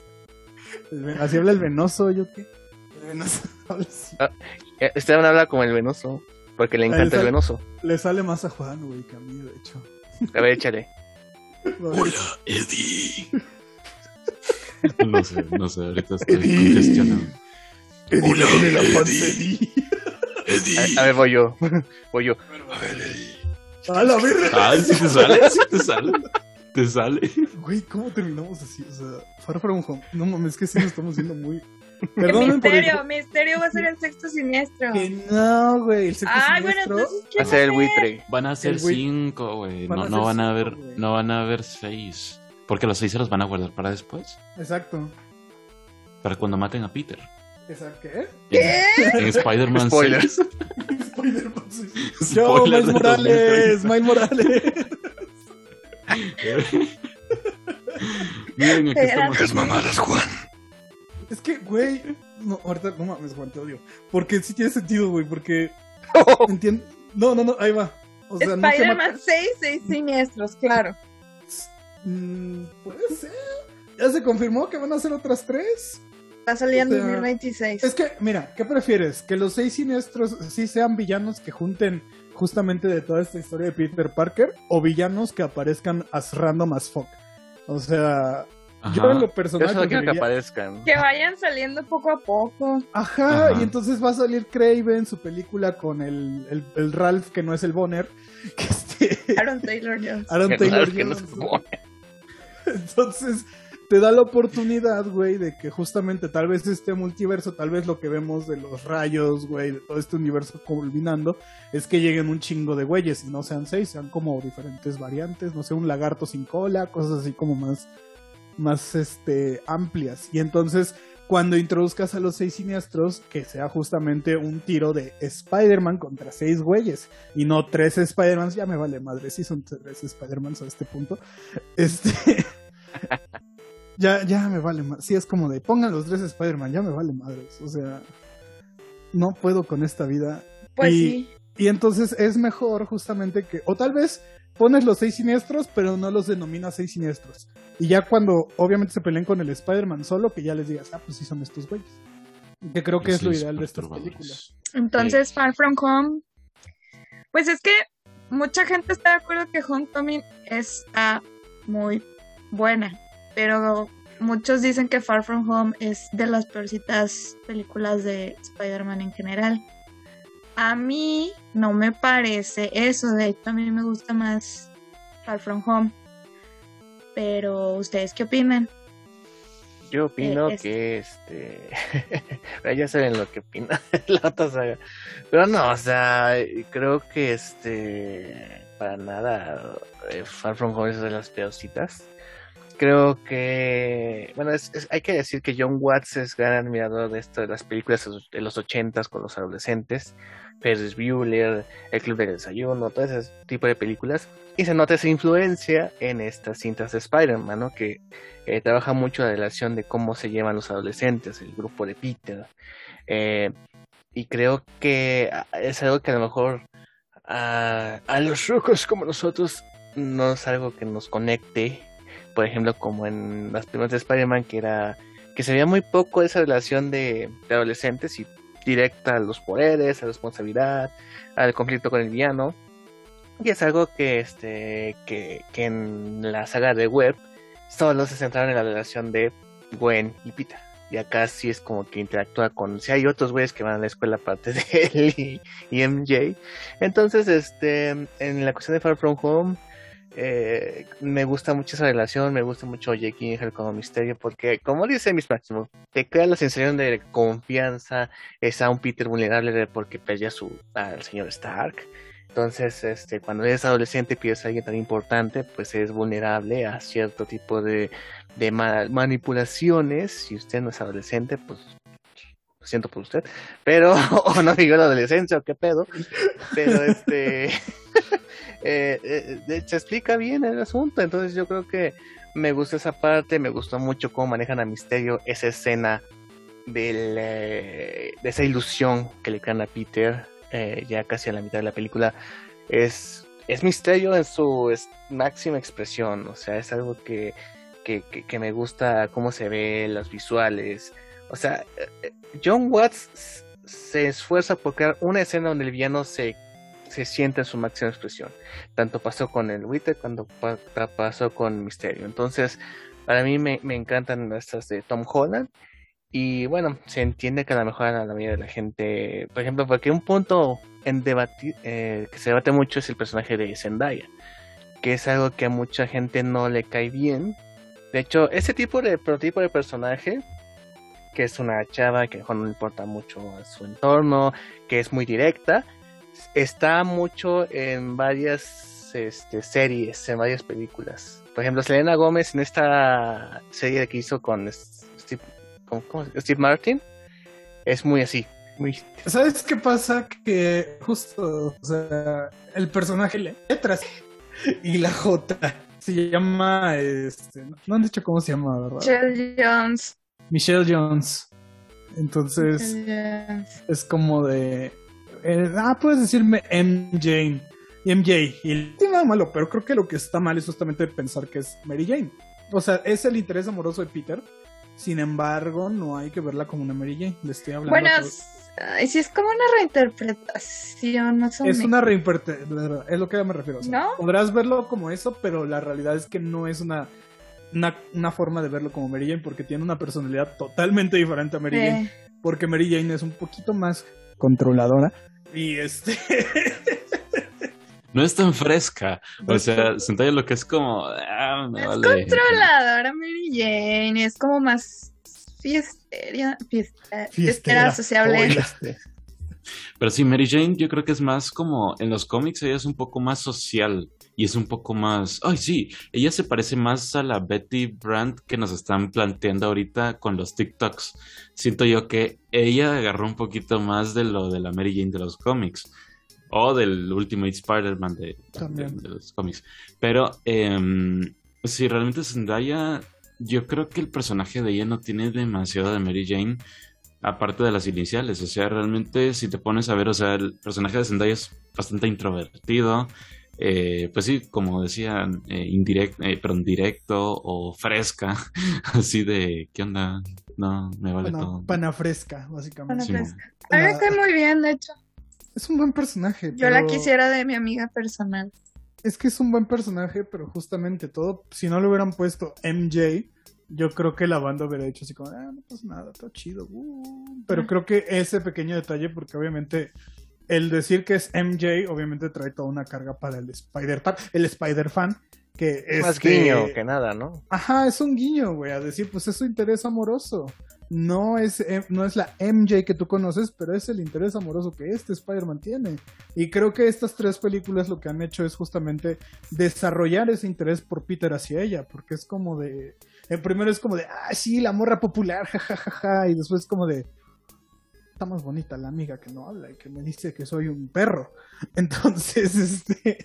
El ven- Así habla el venoso, ¿yo qué? El venoso habla así. Eh, Esteban habla como el venoso. Porque le encanta Ahí el venoso. Le sale más a Juan, güey, que a mí, de hecho. A ver, échale. Eddie. No sé, no sé, ahorita estoy Eddie. congestionado. Eddie, Hola, Eddie. Eddie. A, a ver, voy yo. Voy yo. A la verga. Ay, sí te sale, sí te sale. Te sale. Güey, ¿cómo terminamos así? O sea, Far From Home. No mames, es que sí nos estamos viendo muy. Que Perdonen por el. misterio, misterio va a ser el sexto siniestro. Que no, güey. El sexto bueno, siniestro. entonces, ¿quién Hacer el va a ser? buitre. Van a ser El cinco, güey. Van a No, ser no van a güey. no van a haber seis. Porque los seis se los van a guardar para después. Exacto. Para cuando maten a Peter. ¿Esa qué? En, en Spider-Man Spoilers. 6. Spider-Man, sí. Yo, Spoiler Miles Morales, 2030. Miles Morales. Miren, aquí estamos. Espérate. mamadas, Juan. Es que, güey. No, ahorita, no mames, Juan, te odio. Porque sí tiene sentido, güey, porque. Entiendo. No, no, no, ahí va. O sea, no Spider-Man 6, 6 siniestros, claro. Mm, puede ser. Ya se confirmó que van a ser otras tres. Va a salir en O sea, 2026. Es que, mira, ¿qué prefieres? ¿Que los seis siniestros sí sean villanos que junten justamente de toda esta historia de Peter Parker? ¿O villanos que aparezcan as random as fuck? O sea, yo en lo. Yo personal que aparezcan. Que vayan saliendo poco a poco. Ajá, Ajá. y entonces va a salir Craven, su película con el, el, el Ralph que no es el Bonner, que este... Aaron Taylor Jones. Aaron Taylor que no Jones. Entonces, te da la oportunidad, güey, de que justamente tal vez este multiverso, tal vez lo que vemos de los rayos, güey, de todo este universo culminando, es que lleguen un chingo de güeyes y no sean seis, sean como diferentes variantes, no sé, un lagarto sin cola, cosas así como más, más, este, amplias. Y entonces, cuando introduzcas a los seis siniestros, que sea justamente un tiro de Spider-Man contra seis güeyes y no tres Spider-Mans, ya me vale madre, sí son tres Spider-Mans a este punto. Este. ya, ya me vale más. Sí, es como de pongan los tres Spider-Man, ya me vale madres. O sea, no puedo con esta vida. Pues y, sí. y entonces es mejor justamente que, o tal vez pones los seis siniestros, pero no los denominas seis siniestros. Y ya cuando obviamente se peleen con el Spider-Man solo, que ya les digas, ah, pues sí son estos güeyes. Que creo que es lo ideal de estas películas. Entonces, Far From Home. Pues es que mucha gente está de acuerdo que Homecoming está muy buena. Pero muchos dicen que Far From Home es de las peorcitas películas de Spider-Man en general. A mí no me parece eso, de hecho a mí me gusta más Far From Home. Pero, ¿ustedes qué opinan? Yo opino Eh, es- que este. ya saben lo que opina la otra saga. Pero no, o sea, creo que este. Para nada. eh, Far From Home es de las peorcitas. Creo que. Bueno, es- es- hay que decir que John Watts es gran admirador de esto de las películas de los ochentas con los adolescentes. Ferris Bueller, El Club del Desayuno, todo ese tipo de películas. Y se nota esa influencia en estas cintas de Spider-Man, ¿no? Que eh, trabaja mucho la relación de cómo se llevan los adolescentes, el grupo de Peter. Eh, y creo que es algo que a lo mejor a, a los rojos como nosotros no es algo que nos conecte. Por ejemplo, como en las primeras de Spider-Man, que era que se veía muy poco esa relación de, adolescentes y directa a los poderes, a la responsabilidad, al conflicto con el villano. Y es algo que este que, que en la saga de Web solo se centraron en la relación de Gwen y Peter. Y acá sí es como que interactúa con. Si hay otros güeyes que van a la escuela aparte de él y, y MJ. Entonces, este, en la cuestión de Far From Home, eh, me gusta mucho esa relación, me gusta mucho Jake Gyllenhaal como misterio, porque, como dice Miss Máximo, te crea la sensación de confianza, es a un Peter vulnerable porque perdió su, al señor Stark. Entonces, este, cuando eres adolescente y pides a alguien tan importante, pues es vulnerable a cierto tipo de, de ma- manipulaciones. Si usted no es adolescente, pues lo siento por usted, pero o no vivió la adolescencia o qué pedo, pero este eh, eh, se explica bien el asunto, entonces yo creo que me gusta esa parte, me gustó mucho cómo manejan a Misterio esa escena del, eh, de esa ilusión que le crean a Peter eh, ya casi a la mitad de la película. Es, es Misterio en su máxima expresión, o sea, es algo que, que, que- me gusta cómo se ve, los visuales, o sea, eh, John Watts se esfuerza por crear una escena donde el villano se, se siente en su máxima expresión. Tanto pasó con el Wither cuando pa- pa- pasó con Misterio. Entonces, para mí me, encantan estas de Tom Holland. Y bueno, se entiende que a lo mejor a la mayoría de la gente, por ejemplo, porque un punto en debatir, eh, que se debate mucho es el personaje de Zendaya, que es algo que a mucha gente no le cae bien. De hecho, ese tipo de prototipo de personaje que es una chava que a lo mejor no le importa mucho a su entorno, que es muy directa, está mucho en varias este, series, en varias películas. Por ejemplo, Selena Gómez en esta serie que hizo con Steve, con- ¿cómo se- Steve Martin es muy así, muy ¿Sabes qué pasa? Que justo, o sea, el personaje, le- letras y la J se llama, este, no han dicho cómo se llama, ¿verdad? Michelle Jones. Michelle Jones. Entonces, Michelle Jones. es como de, eh, ah, puedes decirme MJ. Y MJ. Y no tiene nada malo, pero creo que lo que está mal es justamente pensar que es Mary Jane. O sea, es el interés amoroso de Peter. Sin embargo, no hay que verla como una Mary Jane. Le estoy hablando. Bueno, a todos. s- ay, sí es como una reinterpretación, más o Es menos. una reinterpretación, es lo que me refiero. o sea, ¿No? Podrás verlo como eso, pero la realidad es que no es una, una, una forma de verlo como Mary Jane porque tiene una personalidad totalmente diferente a Mary Jane. Porque Mary Jane es un poquito más controladora. Y este. No es tan fresca. O es sea, Zendaya lo que es como. ah, me es vale. controladora Mary Jane, es como más fiesteria, fiesta, fiestera sociable. Oiga. Pero sí, Mary Jane, yo creo que es más como. En los cómics ella es un poco más social. Y es un poco más. Ay, sí. Ella se parece más a la Betty Brandt que nos están planteando ahorita con los TikToks. Siento yo que ella agarró un poquito más de lo de la Mary Jane de los cómics. O del Ultimate Spider-Man de, de- los cómics. Pero em, sí, realmente Zendaya, yo creo que el personaje de ella no tiene demasiado de Mary Jane, aparte de las iniciales. O sea, realmente si te pones a ver, o sea, el personaje de Zendaya es bastante introvertido. Eh, pues sí, como decían, eh, indirect, eh, perdón, directo o fresca, así de, ¿qué onda? No, me vale Pana, todo. pana fresca, básicamente. Pana Sí, fresca. A mí me La- cae muy bien, de hecho. Es un buen personaje. Yo la pero- quisiera de mi amiga personal. Es que es un buen personaje, pero justamente todo, si no le hubieran puesto MJ, yo creo que la banda hubiera dicho así como, ah, no pasa nada, está chido. uh". Pero creo que ese pequeño detalle, porque obviamente el decir que es MJ, obviamente trae toda una carga para el Spider fan, el Spider fan, que es Más guiño que nada, ¿no? Ajá, es un guiño, güey, a decir, pues es su interés amoroso. No es, eh, no es la MJ que tú conoces, pero es el interés amoroso que este Spider-Man tiene. Y creo que estas tres películas lo que han hecho es justamente desarrollar ese interés por Peter hacia ella, porque es como de... El primero es como de, ah, sí, la morra popular, jajajaja, y después como de, está más bonita la amiga que no habla y que me dice que soy un perro. Entonces, este...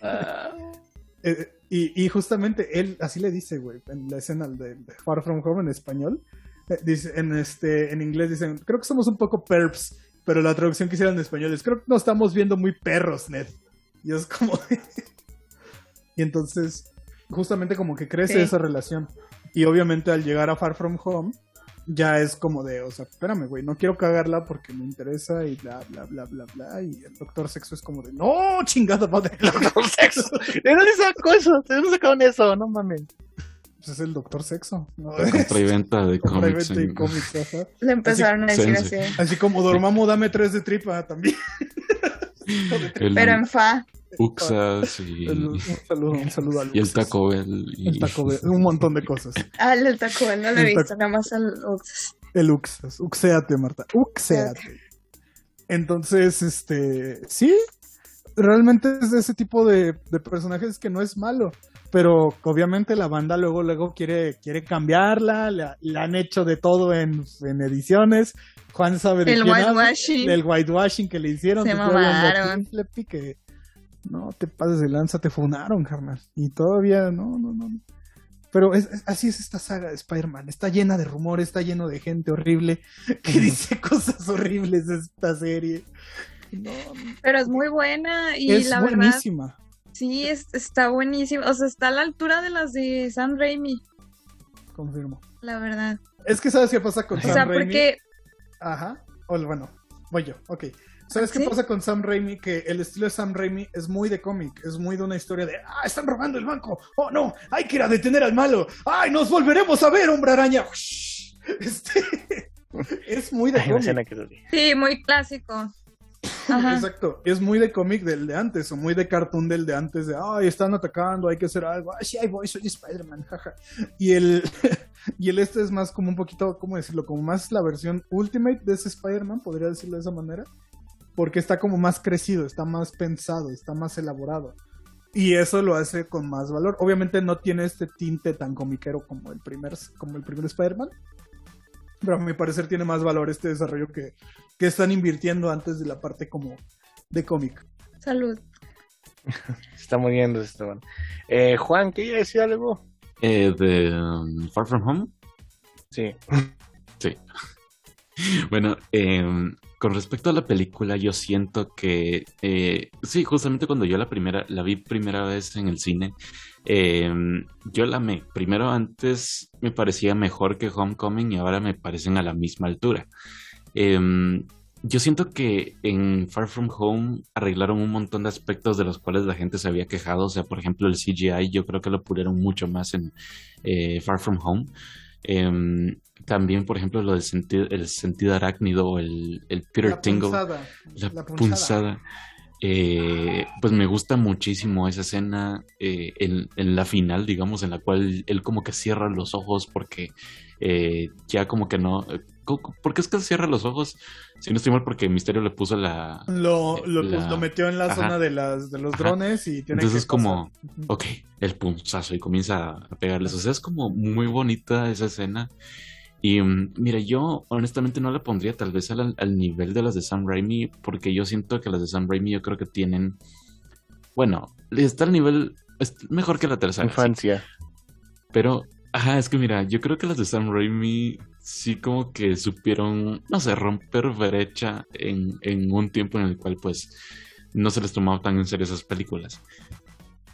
Eh, y, y justamente él así le dice, güey, en la escena de, de Far From Home en español. eh, dice, en este, en inglés dicen, creo que somos un poco perps, pero la traducción que hicieron en español es, creo que nos estamos viendo muy perros, Ned. Y es como Y entonces, justamente como que crece Sí. esa relación. Y obviamente al llegar a Far From Home, ya es como de, o sea, espérame, güey, no quiero cagarla porque me interesa y bla, bla, bla, bla, bla. Y el Doctor Sexo es como de, no, chingada madre. Doctor Sexo. ¿De dónde sacó eso? ¿De dónde sacaron eso? No mames. Pues es el Doctor Sexo. ¿no? La compra y venta de Compra y cómics. venta y cómics, ajá. Le empezaron a decir sí, sí. así. Así como Dormammu, dame tres de tripa también. el Pero en fa. Uxas y, El- un saludo, un saludo al y el. Taco Bell. Y, El Taco Bell, un montón de cosas. Ah, el taco, Bell, no lo he El visto, nada más al Uxas. El Uxas. Uxéate, Marta. Uxéate. Entonces, este. Sí. Realmente es de ese tipo de, de personajes que no es malo. Pero obviamente la banda luego, luego quiere, quiere cambiarla. La, la han hecho de todo en, en ediciones. Juan sabe de El whitewashing. Del whitewashing que le hicieron. Se mamaron. Fleppy, que no te pases de lanza, te funaron, carnal. Y todavía, no, no, no. Pero es, es- así es esta saga de Spider-Man. Está llena de rumores, está lleno de gente horrible que dice cosas horribles de esta serie. No, Pero es muy buena y es la verdad, buenísima. sí, es, está buenísima. O sea, está a la altura de las de Sam Raimi, Confirmo. la verdad. Es que sabes qué pasa con O Sam sea, Raimi. porque Ajá. O, bueno, voy yo. Ok. ¿Sabes qué ¿Sí? pasa con Sam Raimi? Que el estilo de Sam Raimi es muy de cómic, es muy de una historia de, ah, están robando el banco, oh no, hay que ir a detener al malo, ay, nos volveremos a ver, hombre araña. Este, es muy de cómic. sí, muy clásico. Ajá. Exacto, es muy de cómic del de antes, o muy de cartoon del de antes, de, ay, están atacando, hay que hacer algo, ay, sí, ahí voy, soy Spider-Man, jaja. Y el, y el este es más como un poquito, ¿cómo decirlo? Como más la versión Ultimate de ese Spider-Man, podría decirlo de esa manera, porque está como más crecido, está más pensado, está más elaborado. Y eso lo hace con más valor. Obviamente no tiene este tinte tan comiquero como el primer, como el primer Spider-Man. Pero a mi parecer tiene más valor este desarrollo que, que están invirtiendo antes de la parte como de cómic. Salud. Está muriendo Esteban. Eh, Juan, ¿quería decir algo? Eh, de um, Far From Home. Sí. Sí. Bueno, em, con respecto a la película, yo siento que eh, sí, justamente cuando yo la primera, la vi primera vez en el cine, em, yo la me primero antes me parecía mejor que Homecoming y ahora me parecen a la misma altura. Em, yo siento que en Far From Home arreglaron un montón de aspectos de los cuales la gente se había quejado. O sea, por ejemplo, el CGI, yo creo que lo pulieron mucho más en eh, Far From Home. Em, también, por ejemplo, lo del sentido, el sentido arácnido, el, el Peter La Tingle, punzada, la, la punzada. punzada. Eh, pues me gusta muchísimo esa escena eh, en, en la final, digamos, en la cual él como que cierra los ojos porque eh, ya como que no... eh, ¿Por qué es que cierra los ojos? Si no estoy mal, porque Misterio le puso la... Lo, lo, La- lo metió en la Ajá. zona de, las, de los Ajá. drones y tiene Entonces que es como, pasar. Ok, el punzazo y comienza a pegarles. O sea, es como muy bonita esa escena. Y mm, mira, yo honestamente no la pondría tal vez al, al nivel de las de Sam Raimi, porque yo siento que las de Sam Raimi yo creo que tienen, bueno, está al nivel, es mejor que la tercera. sí. Infancia. Pero, ajá, es que mira, yo creo que las de Sam Raimi sí como que supieron, no sé, romper brecha en, en un tiempo en el cual pues no se les tomaba tan en serio esas películas.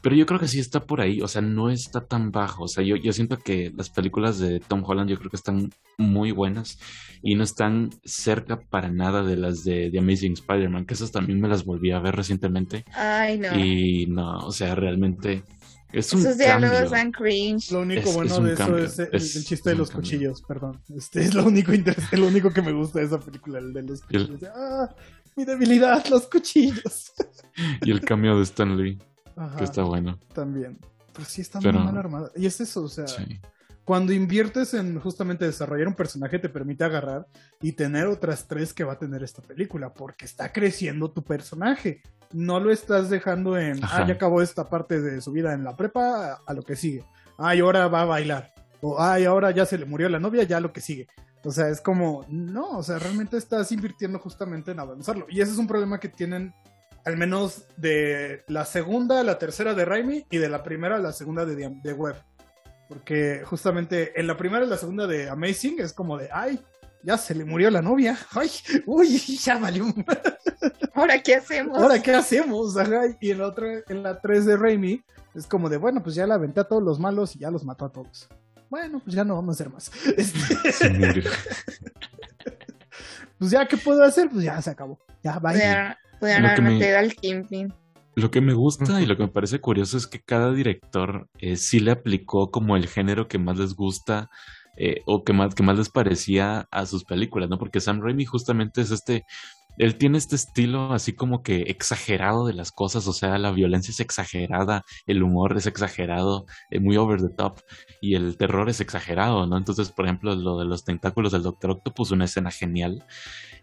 Pero yo creo que sí está por ahí, o sea, no está tan bajo. O sea, yo, yo siento que las películas de Tom Holland yo creo que están muy buenas y no están cerca para nada de las de, The Amazing Spider-Man, que esas también me las volví a ver recientemente. Ay, no. Y no, o sea, realmente Es un Esos diálogos dan cringe. Lo único Es- bueno de eso cambio. es el, Es- el chiste es de los cambio. cuchillos, perdón. Este es lo único interes- lo único que me gusta de esa película, el de los el- cuchillos. Ah, mi debilidad, los cuchillos. Y el cambio de Stan Lee, Ajá, que está bueno. también. Pero sí está Pero- muy mal armada. Y es eso, o sea, Sí. Cuando inviertes en justamente desarrollar un personaje te permite agarrar y tener otras tres que va a tener esta película, porque está creciendo tu personaje. No lo estás dejando en, Ajá. ah, ya acabó esta parte de su vida en la prepa, a, a lo que sigue. Ay, ahora va a bailar. O, ay, ahora ya se le murió la novia, ya lo que sigue. O sea, es como, no, o sea, realmente estás invirtiendo justamente en avanzarlo. Y ese es un problema que tienen, al menos de la segunda a la tercera de Raimi y de la primera a la segunda de, de Web. Porque justamente en la primera y la segunda de Amazing es como de, ay, ya se le murió la novia. Ay, uy, ya valió. Ahora, ¿qué hacemos? Ahora, ¿qué hacemos? Ajá, Y en la otra, en la 3 de Raimi, es como de, bueno, pues ya la aventé a todos los malos y ya los mató a todos. Bueno, pues ya no vamos a hacer más. Este, Se murió. pues ya, ¿qué puedo hacer? Pues ya se acabó. Ya, bye. Que haber me- metido al Kingpin. Lo que me gusta y lo que me parece curioso es que cada director eh, sí le aplicó como el género que más les gusta eh, o que más, que más les parecía a sus películas, ¿no? Porque Sam Raimi justamente es este, él tiene este estilo así como que exagerado de las cosas, o sea, la violencia es exagerada, el humor es exagerado, eh, muy over the top, y el terror es exagerado, ¿no? Entonces, por ejemplo, lo de los tentáculos del Doctor Octopus, una escena genial.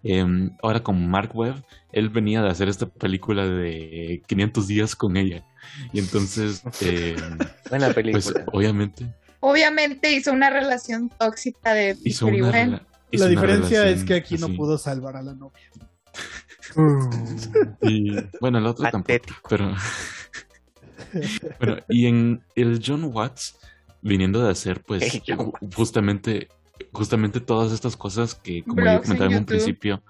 Em, ahora con Mark Webb, él venía de hacer esta película de 500 días con ella. Y entonces, em, Buena pues película. obviamente Obviamente hizo una relación tóxica de hizo una, La diferencia es que aquí no pudo salvar a la novia. Y bueno, el otro tampoco. Pero. bueno, y en el John Watts, viniendo de hacer, pues, Hey, justamente, justamente todas estas cosas que, como Blogs yo en comentaba en un YouTube. principio,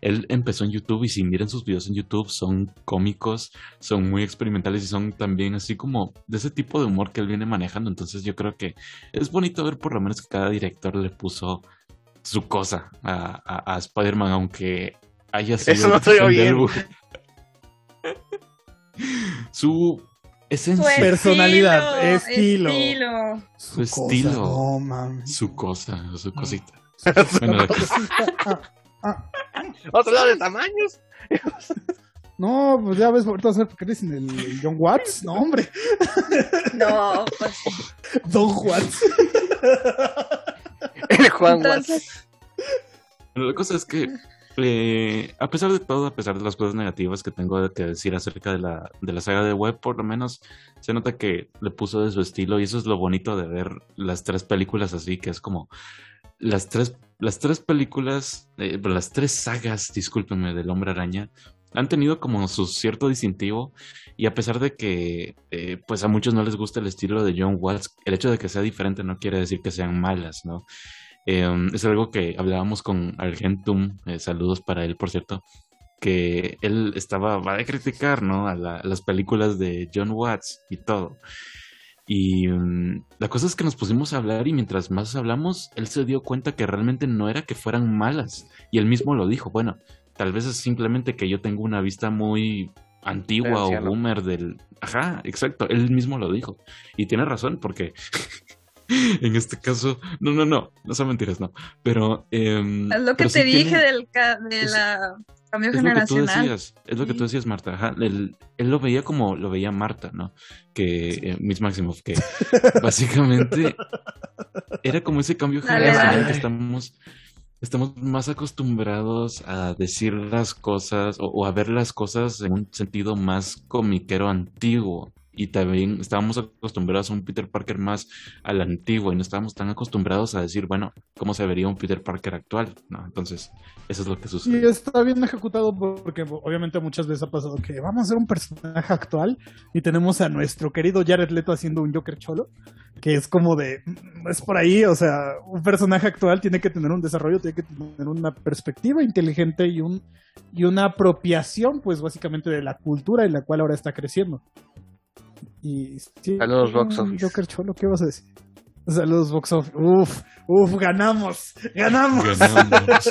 él empezó en YouTube y si miran sus videos en YouTube, son cómicos, son muy experimentales y son también así como de ese tipo de humor que él viene manejando. Entonces, yo creo que es bonito ver por lo menos que cada director le puso su cosa a, a- a Spider-Man, aunque sido Eso no el bien. su esencia, Su Personalidad, estilo, estilo. Su estilo. No, mames. su cosa, su Mm. cosita. Bueno, Ah, ah. Otro lado de tamaños. No, pues ya ves, ahorita vas a ver por qué dicen el, el John Watts. No, hombre. No, pues Don Watts. El Juan entonces, Pero la cosa es que, a pesar de todo, a pesar de las cosas negativas que tengo que decir acerca de la, de la saga de web, por lo menos se nota que le puso de su estilo y eso es lo bonito de ver las tres películas así, que es como las tres, las tres películas, eh, las tres sagas, discúlpenme, del hombre araña. Han tenido como su cierto distintivo y a pesar de que eh, pues a muchos no les gusta el estilo de John Watts, el hecho de que sea diferente no quiere decir que sean malas, ¿no? Eh, es algo que hablábamos con Argentum, eh, saludos para él, por cierto, que él estaba, va a criticar, ¿no? A, la- a las películas de John Watts y todo. Y mm, la cosa es que nos pusimos a hablar y mientras más hablamos, él se dio cuenta que realmente no era que fueran malas. Y él mismo lo dijo, bueno, tal vez es simplemente que yo tengo una vista muy antigua o boomer del... Ajá, exacto, él mismo lo dijo. Y tiene razón, porque en este caso, no, no, no, no son mentiras, no. Pero... em, es lo que te sí dije tiene- del ca- de es- la cambio es lo que tú generacional. decías, es lo que tú decías, Marta. Ajá, él, él lo veía como lo veía Marta, ¿no? Que eh, Miss Maximoff, que básicamente era como ese cambio Dale, generacional dale. que estamos, estamos más acostumbrados a decir las cosas o, o a ver las cosas en un sentido más comiquero antiguo. Y también estábamos acostumbrados a un Peter Parker más a la antigua y no estábamos tan acostumbrados a decir, bueno, ¿cómo se vería un Peter Parker actual? ¿no? Entonces, eso es lo que Y sucede. está bien ejecutado porque obviamente muchas veces ha pasado que vamos a hacer un personaje actual y tenemos a nuestro querido Jared Leto haciendo un Joker cholo, que es como de, mm, es por ahí, o sea, un personaje actual tiene que tener un desarrollo, tiene que tener una perspectiva inteligente y un y una apropiación, pues básicamente de la cultura en la cual ahora está creciendo. Y sí, Saludos, box un office. Joker cholo, ¿qué vas a decir? Saludos, box office. Uf, uf, ganamos, ganamos. Ganamos.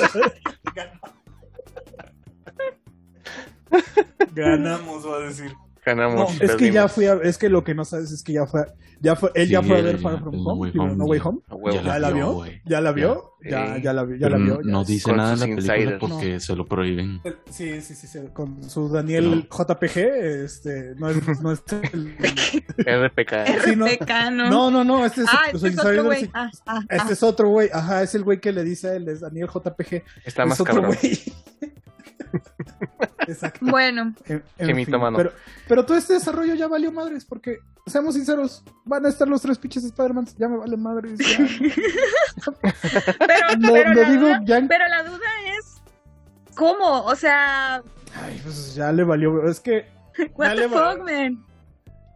Ganamos, va a decir. Ganamos. No, es que ya fui a, es que lo que no sabes es que ya fue, ya fue, él ya fue a ver Far From No Home, Way digo, Home, No Way ya. Home. Ya ya la vio, ya la vio, Ya. la vio, ya la vio. no dice nada en la película insiders. porque se lo prohíben. Sí, sí, sí, sí, con su Daniel JPG, este, no es, no es el- RPK. Sí, no. RPK, ¿no? no, no, no, este es, Ah, este es otro güey. Ah, ah, Este ah. es otro güey, ajá, es el güey que le dice a él, es Daniel JPG. Está es más otro cabrón. Exacto. Bueno, En, en fin, pero, pero todo este desarrollo ya valió madres, porque, seamos sinceros, van a estar los tres pinches Spider-Man, ya me vale madres. ya. pero, No, pero, no la digo duda, ya- pero la duda es, ¿cómo? O sea, Ay, pues ya le valió. Es que, what the fuck, man?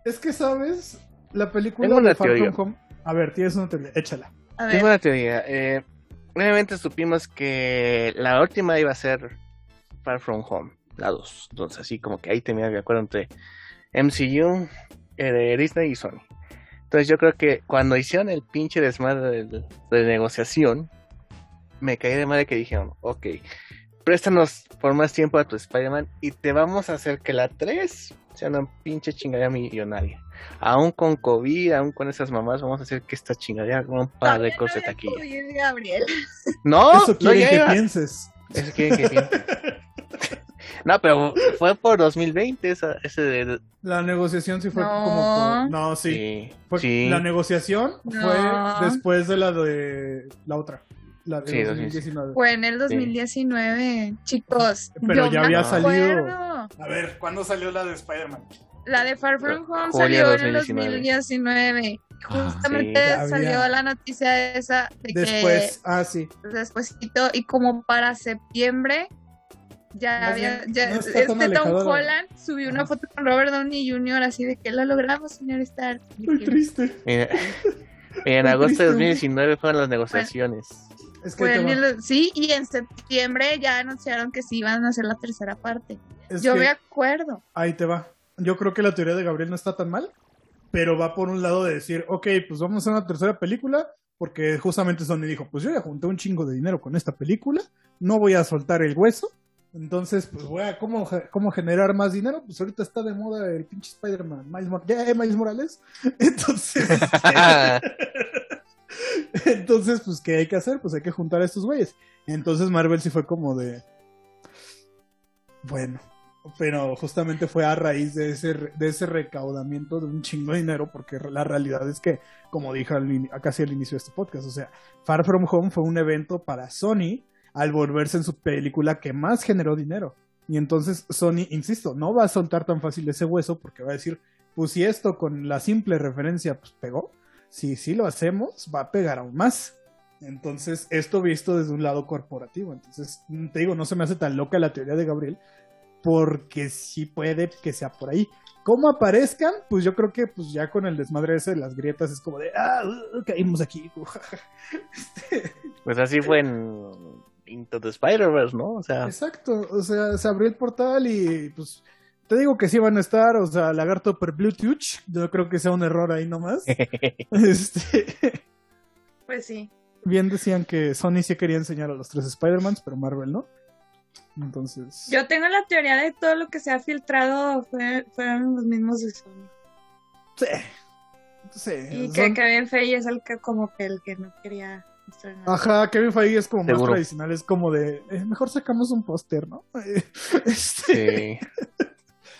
es que, ¿sabes? La película Tengo una de. From Home. A ver, tienes una teoría, échala. A ver, Tengo una teoría. Eh, obviamente supimos que la última iba a ser Far From Home, la 2. Entonces, así como que ahí tenía de acuerdo entre MCU, eh, de Disney y Sony. Entonces, yo creo que cuando hicieron el pinche desmadre de, de negociación, me caí de madre que dijeron: Ok, préstanos por más tiempo a tu Spider-Man y te vamos a hacer que la 3 sea una pinche chingadera millonaria. Aún con COVID, aún con esas mamás, vamos a hacer que esta chingadera haga un par de cosas de no taquilla. COVID, Gabriel. No, Eso no quieren que pienses. Eso quieren que piense. No, pero fue por 2020 esa, ese de... La negociación sí fue No. como. por- No, sí. Sí, Fue- sí. La negociación No. fue después de la de la otra. La de Sí, 2019. Fue en el 2019, chicos. Pero yo ya me había acuerdo. salido. A ver, ¿cuándo salió la de Spider-Man? La de Far From Home Julio salió en el 2019. 2019. Ah, Justamente sí. Ya salió había. la noticia esa de Después, ah, sí. que despuésito y como para septiembre ya Más había bien, ya, no este Tom de- Holland subió una foto con Robert Downey Jr. así de que lo logramos, señor Stark. Muy triste. Mira, en agosto de triste, 2019 fueron las negociaciones. Es que, sí, y en septiembre ya anunciaron que sí iban a hacer la tercera parte. Es Yo me acuerdo. ahí te va. Yo creo que la teoría de Gabriel no está tan mal, pero va por un lado de decir, ok, pues vamos a hacer una tercera película, porque justamente Sony dijo, pues yo ya junté un chingo de dinero con esta película, no voy a soltar el hueso, entonces, pues a, ¿cómo, cómo generar más dinero? Pues ahorita está de moda el pinche Spider-Man, Miles, Mor- ya, eh, Miles Morales, entonces... Entonces, pues, ¿qué hay que hacer? Pues hay que juntar a estos güeyes. Entonces Marvel sí fue como de... Bueno, pero justamente fue a raíz de ese, de ese recaudamiento de un chingo de dinero, porque la realidad es que, como dije al, casi al inicio de este podcast, o sea, Far From Home fue un evento para Sony al volverse en su película que más generó dinero. Y entonces Sony, insisto, no va a soltar tan fácil ese hueso porque va a decir, pues si esto con la simple referencia pues pegó, si sí lo hacemos, va a pegar aún más. Entonces, esto visto desde un lado corporativo. Entonces, mm, te digo, no se me hace tan loca la teoría de Gabriel, porque sí puede que sea por ahí. ¿Cómo aparezcan? Pues yo creo que pues ya con el desmadre ese de las grietas es como de, ah, uh, caímos aquí. Este, Pues así fue en Into the Spider-Verse, ¿no? O sea, Exacto, o sea, se abrió el portal y pues te digo que sí van a estar, o sea, lagarto per Bluetooth, yo creo que sea un error ahí nomás. este, Pues sí. bien decían que Sony sí quería enseñar a los tres Spider-Mans, pero Marvel no. Entonces, Yo tengo la teoría de todo lo que se ha filtrado fue- fueron los mismos de Sony. sí, sí, Y son- que Kevin Feige es el que como que el que no quería. Ajá, Kevin Feige es como más tradicional, es como de, eh, mejor sacamos un póster, ¿no? Este,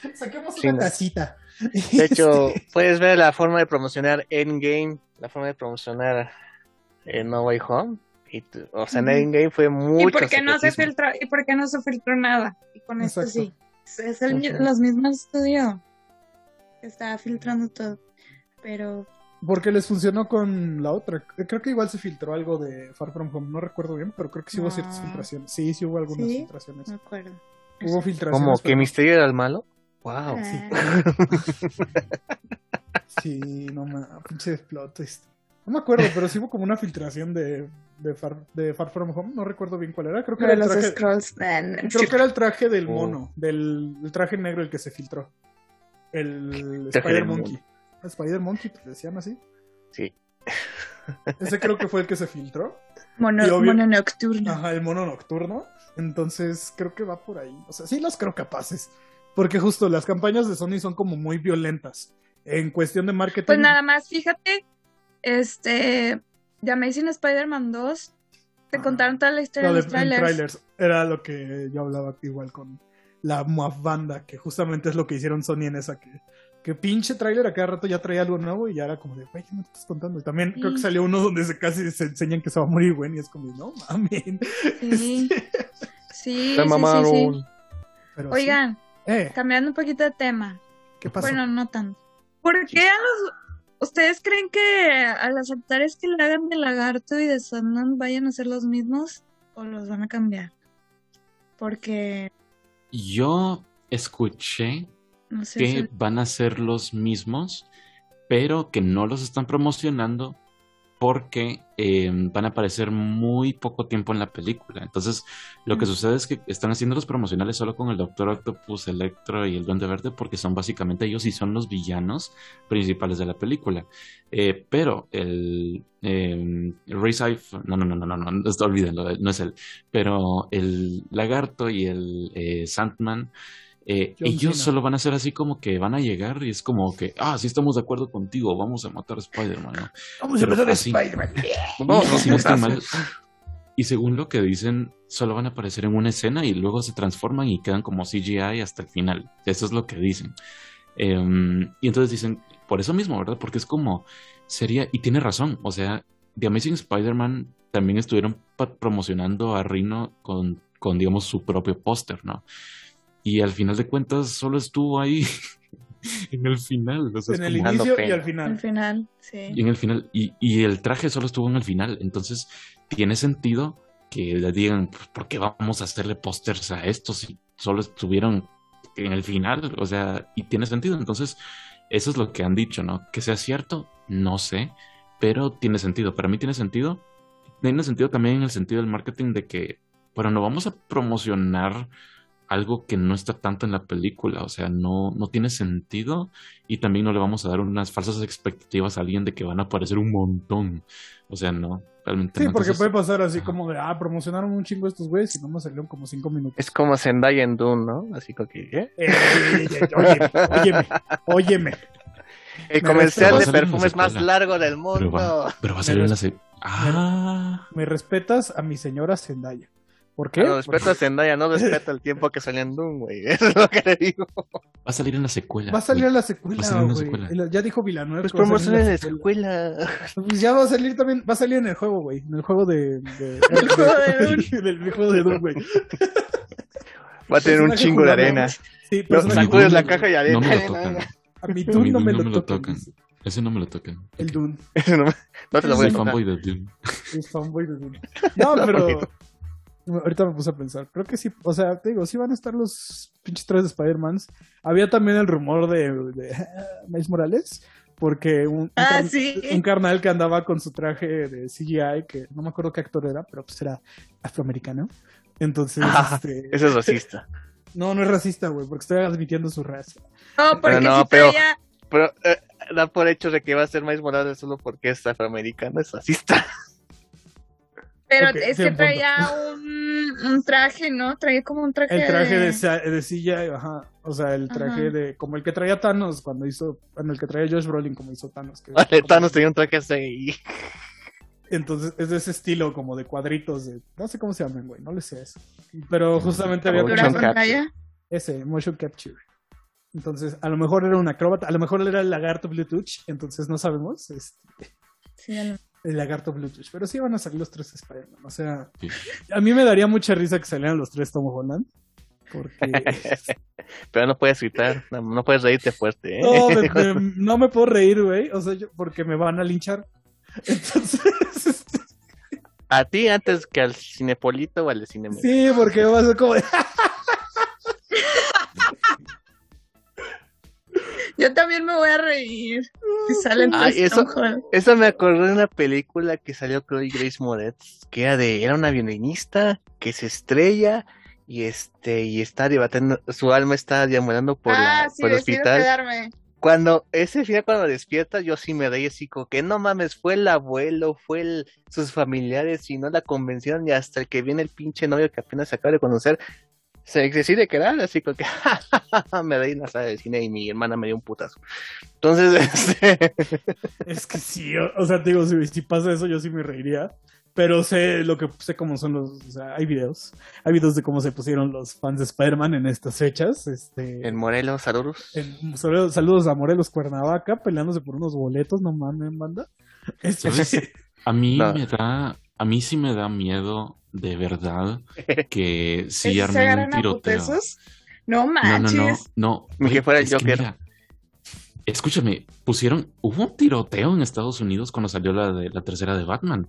sí. saquemos Sí, una no. tacita. De hecho, puedes ver la forma de promocionar Endgame, la forma de promocionar eh, No Way Home. Y tu- o sea, en. Endgame fue ¿Y mucho por qué no se filtró? ¿Y por qué no se filtró nada? Y con esto sí. Es el, los mismos estudios que estaba filtrando todo. Pero Porque les funcionó con la otra. Creo que igual se filtró algo de Far From Home, no recuerdo bien, pero creo que sí hubo No. ciertas filtraciones. Sí, sí hubo algunas ¿Sí? filtraciones. me acuerdo. Hubo filtraciones. Como que pero- Misterio era el malo. Wow. Ah, Sí, no me. Pinche plot twist. No me acuerdo, pero sí hubo como una filtración de, de, Far, de Far From Home. No recuerdo bien cuál era. Creo que era el los traje. scrolls. Ah, no. Creo que era el traje del Oh. mono, del el traje negro el que se filtró. El Spider Monkey. Spider Monkey, pues le decían así. Sí. Ese creo que fue el que se filtró. Mono, Y obvio- mono nocturno. Ajá, el mono nocturno. Entonces creo que va por ahí. O sea, sí los creo capaces. Porque justo las campañas de Sony son como muy violentas. En cuestión de marketing. Pues nada más, fíjate, este, The Amazing Spider-Man 2, te contaron toda la historia de de- los trailers. trailers. Era lo que yo hablaba igual con la Moab Banda, que justamente es lo que hicieron Sony en esa que, que pinche trailer a cada rato ya traía algo nuevo y ya era como de, güey, ¿qué me estás contando? Y también creo que salió uno donde se casi se enseñan que se va a morir, güey, y es como, no mames. Sí, sí, Se sí, sí, mamaron. sí. Pero sí. Oigan, Eh, cambiando un poquito de tema. ¿qué pasó? Bueno, no tanto. ¿Por qué a los... ¿Ustedes creen que a los actores que le hagan de Lagarto y de Sandman vayan a ser los mismos o los van a cambiar? Porque, Yo escuché no sé, que van a ser los mismos, pero que no los están promocionando porque eh, van a aparecer muy poco tiempo en la película. Entonces, lo que sucede es que están haciendo los promocionales solo con el Doctor Octopus, Electro y el Duende Verde porque son básicamente ellos y son los villanos principales de la película. Eh, pero el eh, Ray Seif- no, no, no, no, no, no, no, olvídenlo, no es él. Pero el Lagarto y el eh, Sandman eh, ellos solo van a ser así como que van a llegar y es como que, ah, sí estamos de acuerdo contigo, vamos a matar a Spider-Man, ¿no? Vamos pero a empezar así. Spider-Man. Vamos, Y si no estoy mal, putazos. y según lo que dicen, solo van a aparecer en una escena y luego se transforman y quedan como CGI hasta el final. Eso es lo que dicen. Em, y entonces dicen, por eso mismo, ¿verdad? Porque es como, sería, y tiene razón, o sea, The Amazing Spider-Man también estuvieron promocionando a Rhino con, con, digamos, su propio póster, ¿no? Y al final de cuentas solo estuvo ahí en el final. o sea, es En el inicio y pena. al al final. final, sí. y en el final, y, y el traje solo estuvo en el final, entonces tiene sentido que le digan, pues, ¿por qué vamos a hacerle pósters a estos si solo estuvieron en el final? O sea, y tiene sentido, entonces eso es lo que han dicho, ¿no? Que sea cierto, no sé, pero tiene sentido, para mí tiene sentido, tiene sentido también en el sentido del marketing de que, bueno, no vamos a promocionar algo que no está tanto en la película, o sea, no, no tiene sentido y también no le vamos a dar unas falsas expectativas a alguien de que van a aparecer un montón. O sea, no, realmente Sí, no. porque Entonces, puede pasar así ajá. como de, ah, promocionaron un chingo estos güeyes y nomás salieron como cinco minutos. Es como Zendaya en Dune, ¿no? Así como que, ¿eh? Eh, eh, eh, óyeme, óyeme, óyeme. El Me comercial de perfumes más largo del pero mundo. va, pero va a salir en la Ah, Me respetas a mi señora Zendaya. ¿Por qué? No, respeta a Zendaya, no respeta el tiempo que salía en Doom, güey. Eso es lo que le digo. va a salir en la secuela. Va a salir en la Va a secuela, salir en la güey. secuela. El- Ya dijo Villanueva. Pues va a salir en la secuela. Pues ya va a salir también, va a salir en el juego, güey. En el juego de. de- El juego de Dune. del juego de Dune, güey. Va a tener un chingo de arena. Sí, Dune sacudes la caja y arena. No me lo tocan. A mi no me lo tocan. Ese no me lo tocan. El Dune. Eso no, me- no te lo voy a tocar. fanboy de. Es fanboy de Dune. No, pero. Ahorita me puse a pensar. Creo que sí. O sea, te digo, sí van a estar los pinches tres de Spider-Mans. Había también el rumor de, de Miles Morales. Porque un, un Ah, sí. un carnal que andaba con su traje de CGI, que no me acuerdo qué actor era, pero pues era afroamericano. Entonces, Ah, este, Eso es racista. no, no es racista, güey, porque estoy admitiendo su raza. No, porque no, si pero- traía- Pero eh, da por hecho de que va a ser más Morales solo porque es afroamericano, es racista. Pero Ok, es que traía un, un traje, ¿no? Traía como un traje. El traje de, de... sa- de silla, ajá. O sea, el traje Ajá. de. Como el que traía Thanos cuando hizo. Bueno, el que traía Josh Brolin como hizo Thanos. que- Vale, Thanos tenía un traje así. Entonces es de ese estilo, como de cuadritos. De, no sé cómo se llaman, güey. No le sé eso. Pero justamente había Motion ese, motion capture. Entonces, a lo mejor era un acróbata, a lo mejor era el lagarto Bluetooth, entonces no sabemos. este, Sí, a lo- el lagarto Bluetooth. Pero sí van a salir los tres Spider-Man. O sea, Sí. a mí me daría mucha risa que salieran los tres Tom Holland. Porque. Pero no puedes gritar, no, no puedes reírte fuerte, ¿eh? No, me, me- no me puedo reír, güey. O sea, yo- porque me van a linchar. Entonces, este, A ti antes que al Cinepolito o al de Cinemex. sí, porque va a ser como. Yo también me voy a reír. Si salen Ay, tres eso- me acordé de una película que salió Chloe Grace Moretz, que era de, era una violinista que se estrella y este, y está debatiendo, su alma está deambulando por, ah, la, sí, por el hospital. quedarme. Cuando, ese final cuando despierta, yo sí me reí así como que no mames, fue el abuelo, fue el, sus familiares y no la convencieron y hasta el que viene el pinche novio que apenas se acaba de conocer, se decide quedar, así como que me en la sala de cine y mi hermana me dio un putazo. Entonces, este, Es que sí, o, o sea, te digo, si, si pasa eso, yo sí me reiría. Pero sé lo que sé cómo son los. O sea, hay videos. Hay videos de cómo se pusieron los fans de Spider-Man en estas fechas. Este. en Morelos, saludos. en- saludos, saludos a Morelos Cuernavaca, peleándose por unos boletos, no mames, banda. Este. A mí No. me da, a mí sí me da miedo de verdad que sí ¿Esos se armen un tiroteo. No No, no, no, manches. no. Ni que fuera el Joker. mira, escúchame, pusieron, hubo un tiroteo en Estados Unidos cuando salió la de la tercera de Batman.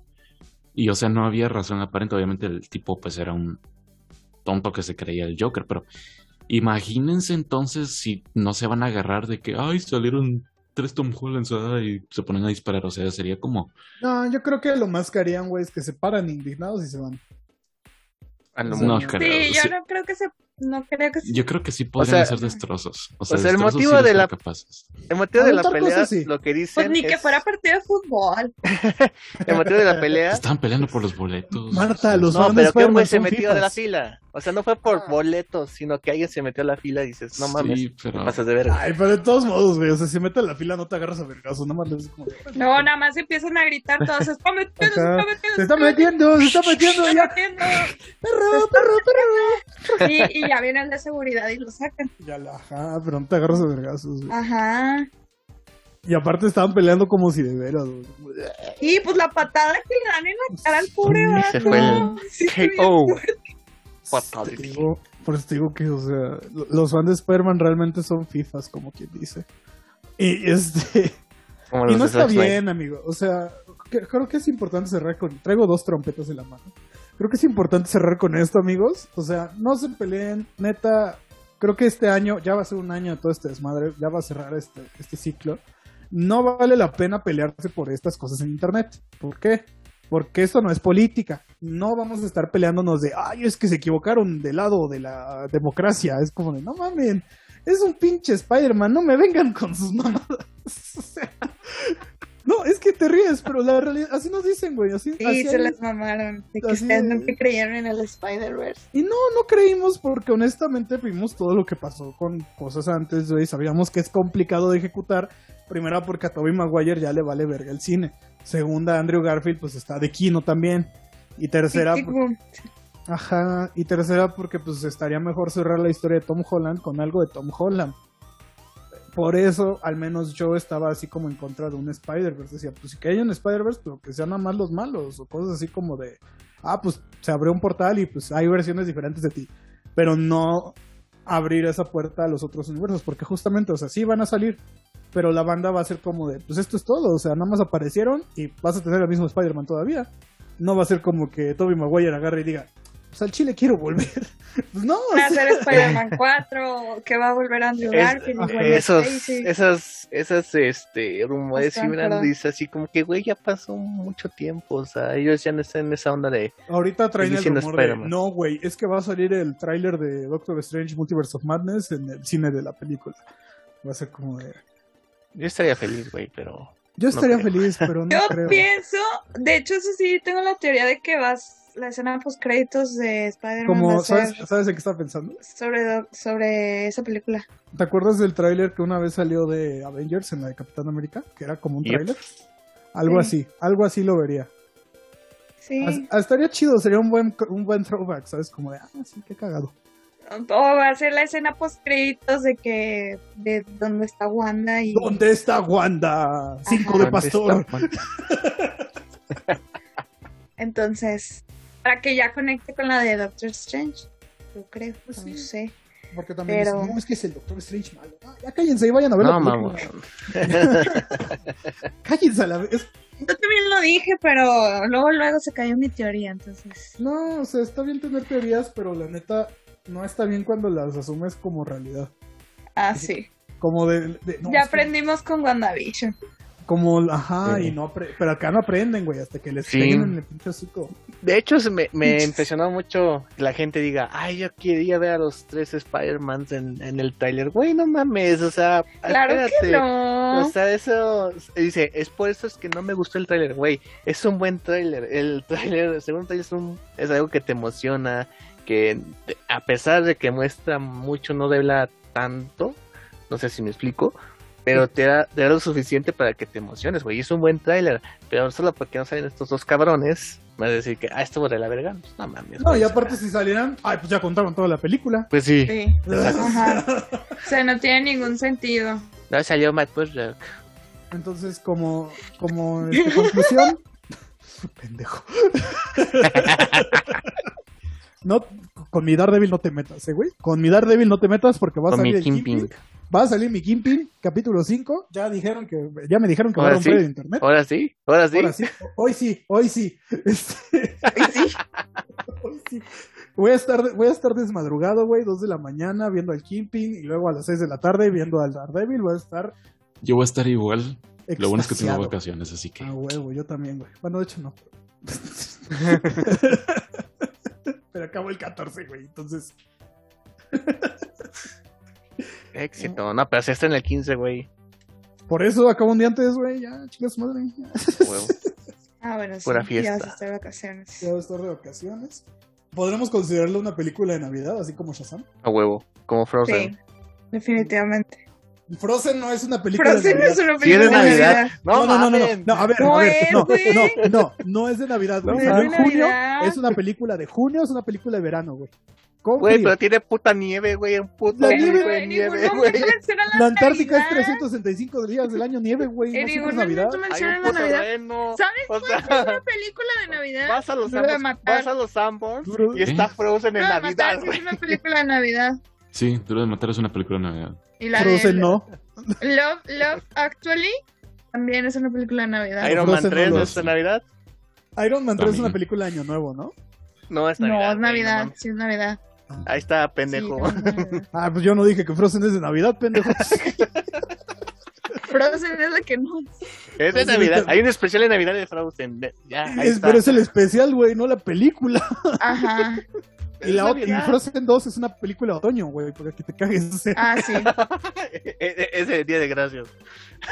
Y o sea, no había razón aparente. Obviamente el tipo pues era un tonto que se creía el Joker, pero imagínense entonces si no se van a agarrar de que, ay, salieron tres Tom Hollands ah", y se ponen a disparar. O sea, sería como, no, yo creo que lo más que harían, güey, es que se paran indignados y se van. A lo no mucho. creo. Sí, yo Sí, no creo que se. No creo que se. Yo creo que sí podrían sea, ser destrozos. O sea, o sea, el motivo sí de la- capaces. El motivo de la pelea, lo que dicen Pues ni que es- fuera partido de fútbol. el motivo de la pelea Estaban peleando por los boletos. Marta, los No, pero que un güey se metió de la fila. O sea, no fue por boletos, sino que alguien se metió a la fila y dices, no mames, Sí, te pero... pasas de verga. Ay, pero de todos modos, güey, o sea, si metes la fila no te agarras a vergazo, nada más le dices como... No, nada más empiezan a gritar todos. Se está metiendo, se está metiendo. Se está metiendo, se está metiendo se está ya. metiendo. Perro, perro, perro. Y, y ya viene el de seguridad y lo sacan. Ya la, ajá, pero no te agarras a vergazos, güey. Ajá. Y aparte estaban peleando como si de veras, güey. Y pues la patada que le dan en la cara al pobre Sí, vato. se fue el Sí, estoy bien KO. fuerte. Te Fatality. digo- por eso te digo que, o sea, lo- los fans de Spider-Man realmente son fifas, como quien dice. Y este... Como Y no está bien, amigo. O sea, creo que es importante cerrar con... Traigo dos trompetas en la mano. Creo que es importante cerrar con esto, amigos. O sea, no se peleen. Neta, creo que este año, ya va a ser un año de todo este desmadre. Ya va a cerrar este, este ciclo. No vale la pena pelearse por estas cosas en Internet. ¿Por qué? Porque esto no es política. No vamos a estar peleándonos de, ay, es que se equivocaron del lado de la democracia. Es como de, no mamen, es un pinche Spider-Man, no me vengan con sus mamadas. O sea, no, es que te ríes, pero la realidad, así nos dicen, güey. Así, Sí, así se hay- las mamaron. De que así ustedes es. nunca creyeron en el Spider-Verse. Y no, no creímos porque honestamente vimos todo lo que pasó con cosas antes, güey. Sabíamos que es complicado de ejecutar. Primera porque a Tobey Maguire ya le vale verga el cine. Segunda, Andrew Garfield pues está de Kino también. Y tercera, Sí, por- como- ajá, y tercera porque pues estaría mejor cerrar la historia de Tom Holland con algo de Tom Holland. Por eso, al menos yo estaba así como en contra de un Spider-Verse. Decía, pues si que haya un Spider-Verse, pero que sean nada más los malos. O cosas así como de, ah, pues se abrió un portal y pues hay versiones diferentes de ti. Pero no abrir esa puerta a los otros universos. Porque justamente, o sea, sí van a salir. Pero la banda va a ser como de, pues esto es todo. O sea, nada más aparecieron y vas a tener el mismo Spider-Man todavía. No va a ser como que Tobey Maguire agarre y diga, pues al chile quiero volver. pues no, Va a ser Spider-Man 4, que va a volver Andrew Garfield. esos, Stacy. esas, esas, este, rumores y perdón. dice así como que, güey, ya pasó mucho tiempo, o sea, ellos ya no están en esa onda de, Ahorita traen el rumor de, Spider-Man. no, güey, es que va a salir el tráiler de Doctor Strange Multiverse of Madness en el cine de la película. Va a ser como de... yo estaría feliz, güey, pero Yo estaría feliz, pero no Yo creo. pienso, de hecho, eso sí, tengo la teoría de que vas la escena post créditos de Spider-Man Como, a ¿sabes, ¿sabes en qué estaba pensando? sobre, sobre esa película. ¿Te acuerdas del tráiler que una vez salió de Avengers en la de Capitán América? Que era como un Yep. tráiler. Algo Sí. así, algo así lo vería. Sí. As- ah, estaría chido, sería un buen, un buen throwback, ¿sabes? Como de, ah, sí, qué cagado. O va a ser la escena post créditos de que de dónde está Wanda y ¿Dónde está Wanda? Cinco Ajá. de ¿dónde pastor. entonces para que ya conecte con la de Doctor Strange. Yo creo, Pues no sí. sé. Porque también Pero- dicen, no, es que es el Doctor Strange malo. Ah, ya cállense y vayan a ver No, mamá. Cállense a la vez. Yo también lo dije, pero luego luego se cayó mi teoría, entonces. No, o sea, está bien tener teorías, pero la neta no está bien cuando las asumes como realidad. Ah, sí. Como de... de- no, ya es que- aprendimos con WandaVision. Como, ajá, Sí. y no apre- pero acá no aprenden, güey, hasta que les Sí. peguen en el pinche hocico. De hecho, me, me impresionó mucho que la gente diga, ay, yo quería ver a los tres Spider-Mans en, en el trailer. Güey, no mames, o sea, Claro espérate. que no. O sea, eso dice, es por eso es que no me gustó el tráiler, güey. Es un buen tráiler. El tráiler, el segundo tráiler es, un, es algo que te emociona, que a pesar de que muestra mucho, no devela tanto, no sé si me explico, pero te da, te da lo suficiente para que te emociones, güey. Y Es un buen tráiler, pero solo porque no salen estos dos cabrones, me vas a decir que, ah, esto de la verga, pues no mames. No, y aparte si salieran, ay, pues ya contaron toda la película. Pues sí, Sí. Ajá. O sea, no tiene ningún sentido. no salió Matt Murdock. Entonces, como, como este, conclusión, pendejo. No, con mi Daredevil no te metas, eh, güey. Con mi Daredevil no te metas porque va a Con salir mi el Kingpin. Kingpin. Va a salir mi Kingpin, capítulo 5. Ya dijeron que, ya me dijeron que va a Ahora romper sí. el internet. Ahora sí, ahora sí. Ahora sí, hoy sí, hoy sí. Este, hoy sí. Voy a estar, voy a estar desmadrugado, güey, 2 de la mañana viendo al Kingpin y luego a las 6 de la tarde viendo al Daredevil. Voy a estar Yo voy a estar igual. Lo bueno es que tengo extasiado. vacaciones, así que. Ah, huevo, yo también, güey. Bueno, de hecho no. Pero acabo el 14, güey, entonces. Éxito, no, pero si está en el 15, güey. Por eso acabo un día antes, güey, ya, chicas madre. Ya, Huevo. Ah, bueno, sí. Pura Ya fiesta. vas a estar de vacaciones. ya voy a estar de vacaciones. ¿Podremos considerarlo una película de Navidad, así como Shazam? A huevo, como Frozen. Sí, definitivamente. Frozen no es una película Frozen de no es Navidad. una Sí, es película de de Navidad. Navidad. No, no, no, no, no, no, a ver, No a ver, es, no, güey. no, no, no es de Navidad, güey. No es en de junio, Navidad. es una película de junio, es una película de verano, güey. Güey, pero tiene puta nieve, güey, un puto La nieve- ningún nieve, güey. La Antártica es Navidad. 365 días del año nieve, güey. En No es Navidad. Hay un la puto Navidad. reno. ¿Sabes O cuál es una película de Navidad? vas a los Sanborns, vas a los Sanborns y está Frozen en No, Navidad, güey. es una película de Navidad. Sí, Duro de Matar es una película de Navidad. Y la Frozen de no. Love, Love Actually también es una película de Navidad. Iron Man Frozen 3 no no lo es de. Navidad. Iron Man 3 es una película de Año Nuevo, ¿no? No es no, Navidad. es güey, Navidad, sí es Navidad. Ahí está, pendejo. Sí, no, es. Ah, pues yo no dije que Frozen es de Navidad, pendejo. Frozen es la que no. es de Es Navidad. Hay un especial de Navidad de Frozen. Ya, ahí Es- está. pero es el especial, güey, no la película. Ajá. Y, la, y. Frozen 2 es una película de otoño, güey, para que te cagues. o sea, Ah, sí. E- e- Ese Día de Gracias.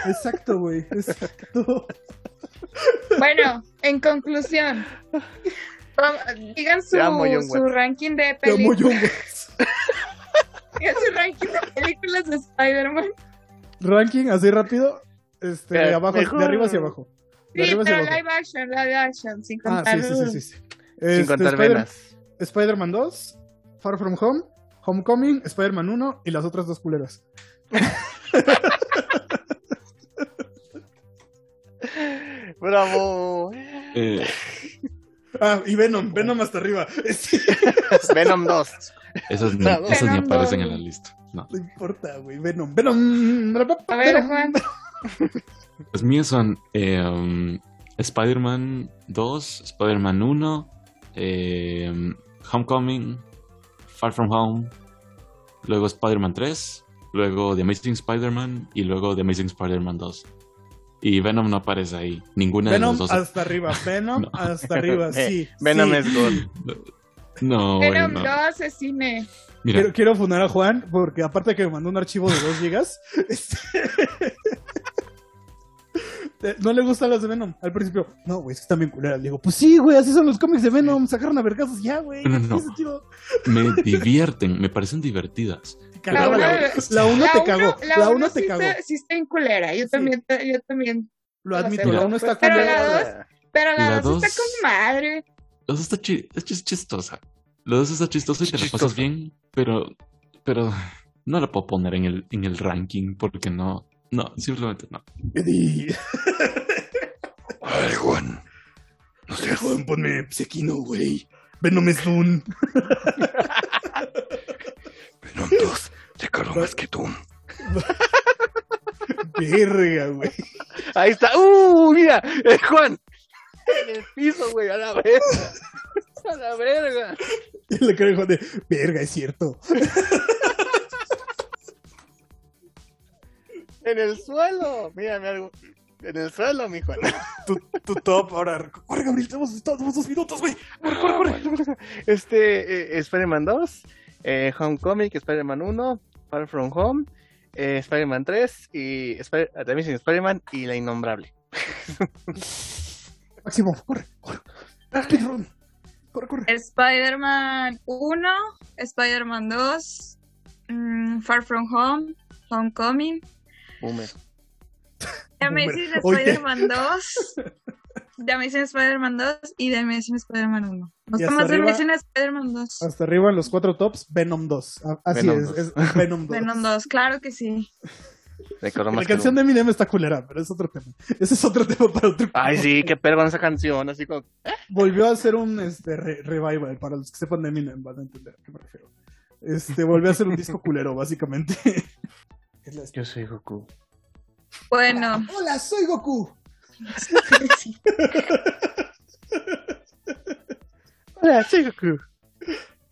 Exacto, güey. Exacto. Bueno, en conclusión. Digan su, su ranking de películas. Digan su ranking de películas de Spider-Man. Ranking, así rápido. Este, de abajo, mejor- de arriba hacia abajo. De Sí, hacia pero abajo. live action, live action, sin Ah, contar. sí, sí, sí, sí. sí. Sin Este, contar Spider- venas. Spider-Man 2, Far From Home, Homecoming, Spider-Man 1 y las otras dos culeras. Bravo. Eh, Ah, y Venom, Venom hasta arriba. Venom 2. esas ni, aparecen en la lista. No. no importa, güey. Venom, Venom. A ver, Venom. Juan. Los míos son eh, um, Spider-Man 2, Spider-Man 1, eh, Homecoming, Far From Home, luego Spider-Man 3, luego The Amazing Spider-Man y luego The Amazing Spider-Man 2. Y Venom no aparece ahí. Ninguna Venom de los dos. hasta arriba. Venom No. hasta arriba, Eh, sí. Venom sí. es God. No, Venom no. lo asesine. Mira, Quiero, quiero fundar a Juan porque aparte de que me mandó un archivo de 2 gigas, este, no le gustan las de Venom. Al principio, no, güey, es que están bien culeras. Le digo, pues sí, güey, así son los cómics de Venom. Sacaron a vergazos ya, güey. No, no, no. Me divierten, me parecen divertidas. La la, uno- la uno La te cagó. La, La uno uno sí te cagó. está- Sí está en culera. Yo Sí. también, yo también. Lo admito, la uno está pero culera. la dos- Pero la, La dos está con madre. Los dos está chi- es chis- chistosa. Los dos está chistoso y te la pasas bien, pero, pero no la puedo poner en el, en el ranking porque no, no, simplemente no. Eddie. Ay, Juan. No sé, Juan, ponme Psequino, güey. Venom es un. Venom 2, te caro más que tú. Verga, güey. Ahí está. ¡Uh! Mira, eh, Juan. En el piso, güey, a la verga. A la verga. Y le creo Juan de. Verga, es cierto. En el suelo. Mírame algo. En el suelo, mi Juan. Tu, tu top, ahora. Corre, Gabriel, tenemos, tenemos dos minutos, güey. Corre, corre, corre. Este, eh, Spider-Man 2, eh, Homecoming, Spider-Man 1, Far From Home, eh, Spider-Man 3 y The Amazing Spider-Man y La Innombrable. Máximo, corre, corre. Speedrun. Corre, corre. Spider-Man 1, Spider-Man 2, mm, Far From Home, Homecoming, Boomer. The Amazing. Spider-Man 2, The Amazing Spider-Man 2 y The Amazing Spider-Man 1. No Y está hasta más The arriba- Amazing Spider-Man 2. Hasta arriba en los cuatro tops, Venom 2. Ah, Así Venom es, 2. es, es Venom 2. Venom 2, claro que sí. La más que canción de. Eminem está culera, pero es otro tema. Ese es otro tema para otro Ay, sí, qué perro con esa canción, así como... Volvió a hacer un este, re- revival, para los que sepan de Eminem, van a entender a qué me refiero. Este, volvió a hacer un disco culero, básicamente. Es la- Yo soy Goku. Bueno, Hola, soy Goku. Hola, soy Goku.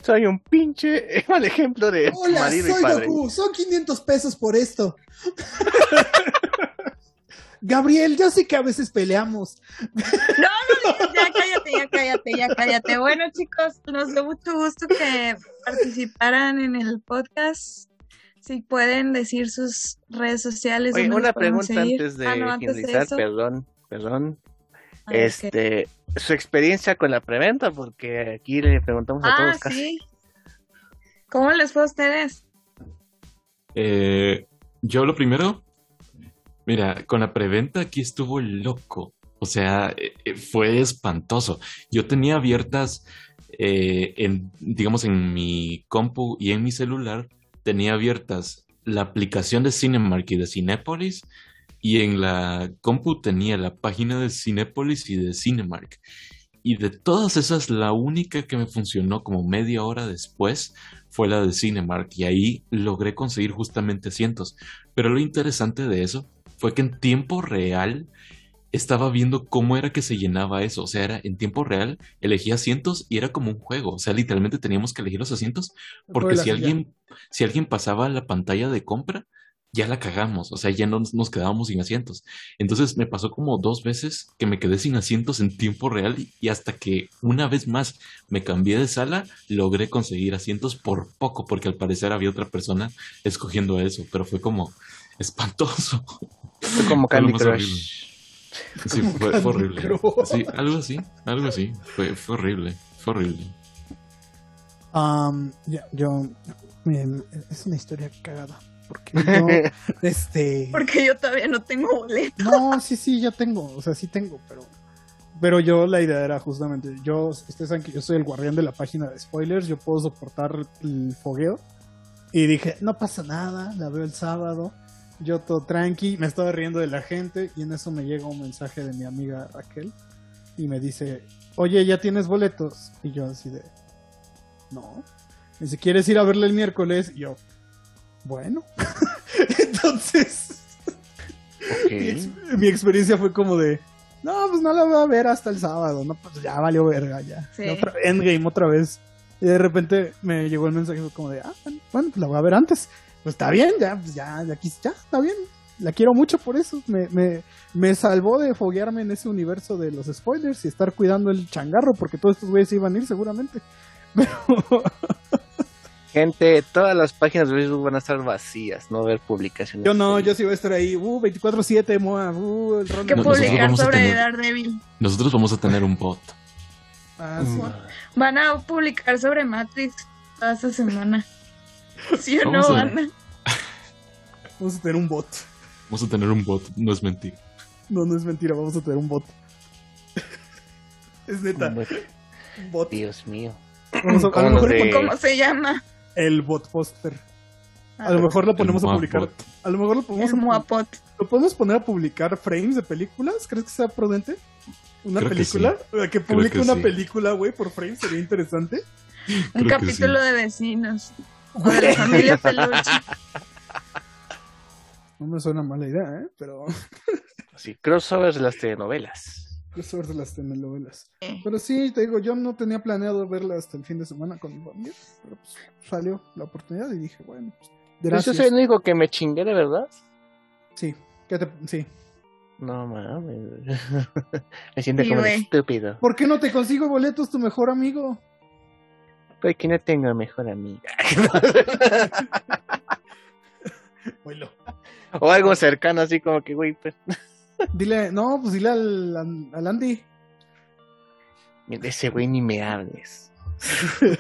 Soy un pinche mal ejemplo de marido y padre. Son 500 pesos por esto. Gabriel, yo sé que a veces peleamos. ya cállate, ya cállate, ya cállate. Bueno, chicos, nos dio mucho gusto que participaran en el podcast. Si pueden decir sus redes sociales. Oye, ¿dónde los una pregunta seguir? antes de Ah, no, antes finalizar, perdón, perdón. A ver, ¿qué? Este, su experiencia con la preventa, porque aquí le preguntamos a Ah, todos casi. sí. ¿Cómo les fue a ustedes? Eh, yo lo primero, mira, con la preventa aquí estuvo loco. O sea, eh, eh, fue espantoso. Yo tenía abiertas, eh, en, digamos, en mi compu y en mi celular, tenía abiertas la aplicación de Cinemark y de Cinépolis, y en la compu tenía la página de Cinépolis y de Cinemark. Y de todas esas, la única que me funcionó como media hora después fue la de Cinemark y ahí logré conseguir justamente asientos. Pero lo interesante de eso fue que en tiempo real estaba viendo cómo era que se llenaba eso. O sea, era en tiempo real, elegía asientos y era como un juego. O sea, literalmente teníamos que elegir los asientos porque si alguien, si alguien pasaba la pantalla de compra, ya la cagamos. O sea, ya no nos, quedábamos sin asientos. Entonces me pasó como dos veces que me quedé sin asientos en tiempo real y- hasta que una vez más me cambié de sala, logré conseguir asientos por poco, porque al parecer había otra persona escogiendo eso, pero fue como espantoso. Fue como Candy Crush. Sí, fue, fue horrible. Sí, algo así, algo así. Fue, fue horrible, fue horrible. Ya, yo, miren, es una historia cagada. Porque yo, este. Porque yo todavía no tengo boleto. No, sí, sí, ya tengo. O sea, sí tengo, pero. Pero yo la idea era justamente. Yo, ustedes saben que yo soy el guardián de la página de spoilers. Yo puedo soportar el fogueo. Y dije, no pasa nada, la veo el sábado. Yo todo tranqui, me estaba riendo de la gente. Y en eso me llega un mensaje de mi amiga Raquel. Y me dice, oye, ¿ya tienes boletos? Y yo así de, no. Me dice, ¿quieres ir a verle el miércoles? Y yo, bueno. Entonces, mi, experiencia fue como de, no, pues no la voy a ver hasta el sábado, no, pues ya valió verga, ya. Sí. Y otra- Endgame otra vez. Y de repente me llegó el mensaje como de, ah, bueno, bueno, pues la voy a ver antes. Pues está bien, ya, pues ya, aquí, ya, está bien. La quiero mucho por eso. Me, me, me salvó de foguearme en ese universo de los spoilers y estar cuidando el changarro, porque todos estos güeyes iban a ir seguramente. Pero, Gente, todas las páginas de Facebook van a estar vacías, no ver publicaciones. yo no, yo sí voy a estar ahí. Uh, 24-7, Moa. Uh, el No, nosotros publicar sobre tener- Daredevil. Nosotros vamos a tener un bot. Ah, sí. Van a publicar sobre Matrix toda esta semana. ¿Sí o no, Vamos a- Ana? Vamos a tener un bot. Vamos a tener un bot, no es mentira. No, no es mentira, vamos a tener un bot. es neta, bot. Dios mío. Vamos a, a Como lo mejor de- ¿Cómo se llama? el bot poster. A lo mejor lo ponemos a publicar. bot. A lo mejor lo podemos, El a, lo podemos poner a publicar frames de películas. ¿Crees que sea prudente? ¿Una Creo que película? Que, publique que una sí. película, güey, por frame sería interesante. Un Creo capítulo sí. de vecinos. O de la familia Peluche. No me suena mala idea, ¿eh? Pero Así, crossovers de las telenovelas. qué suerte las telenovelas. Eh, Pero sí, te digo, yo no tenía planeado verla hasta el fin de semana con mi familia. Pero pues salió la oportunidad y dije, bueno, pues, Yo gracias. soy el único que me chingué de verdad. Sí, ¿qué te- sí. No mames. me siento Sí, como un güey. estúpido. ¿Por qué no te consigo boletos tu mejor amigo? Porque no tengo mejor amiga. O algo cercano, así como que, güey, pues. Dile, no, pues dile al, al Andy. De ese güey ni me hables.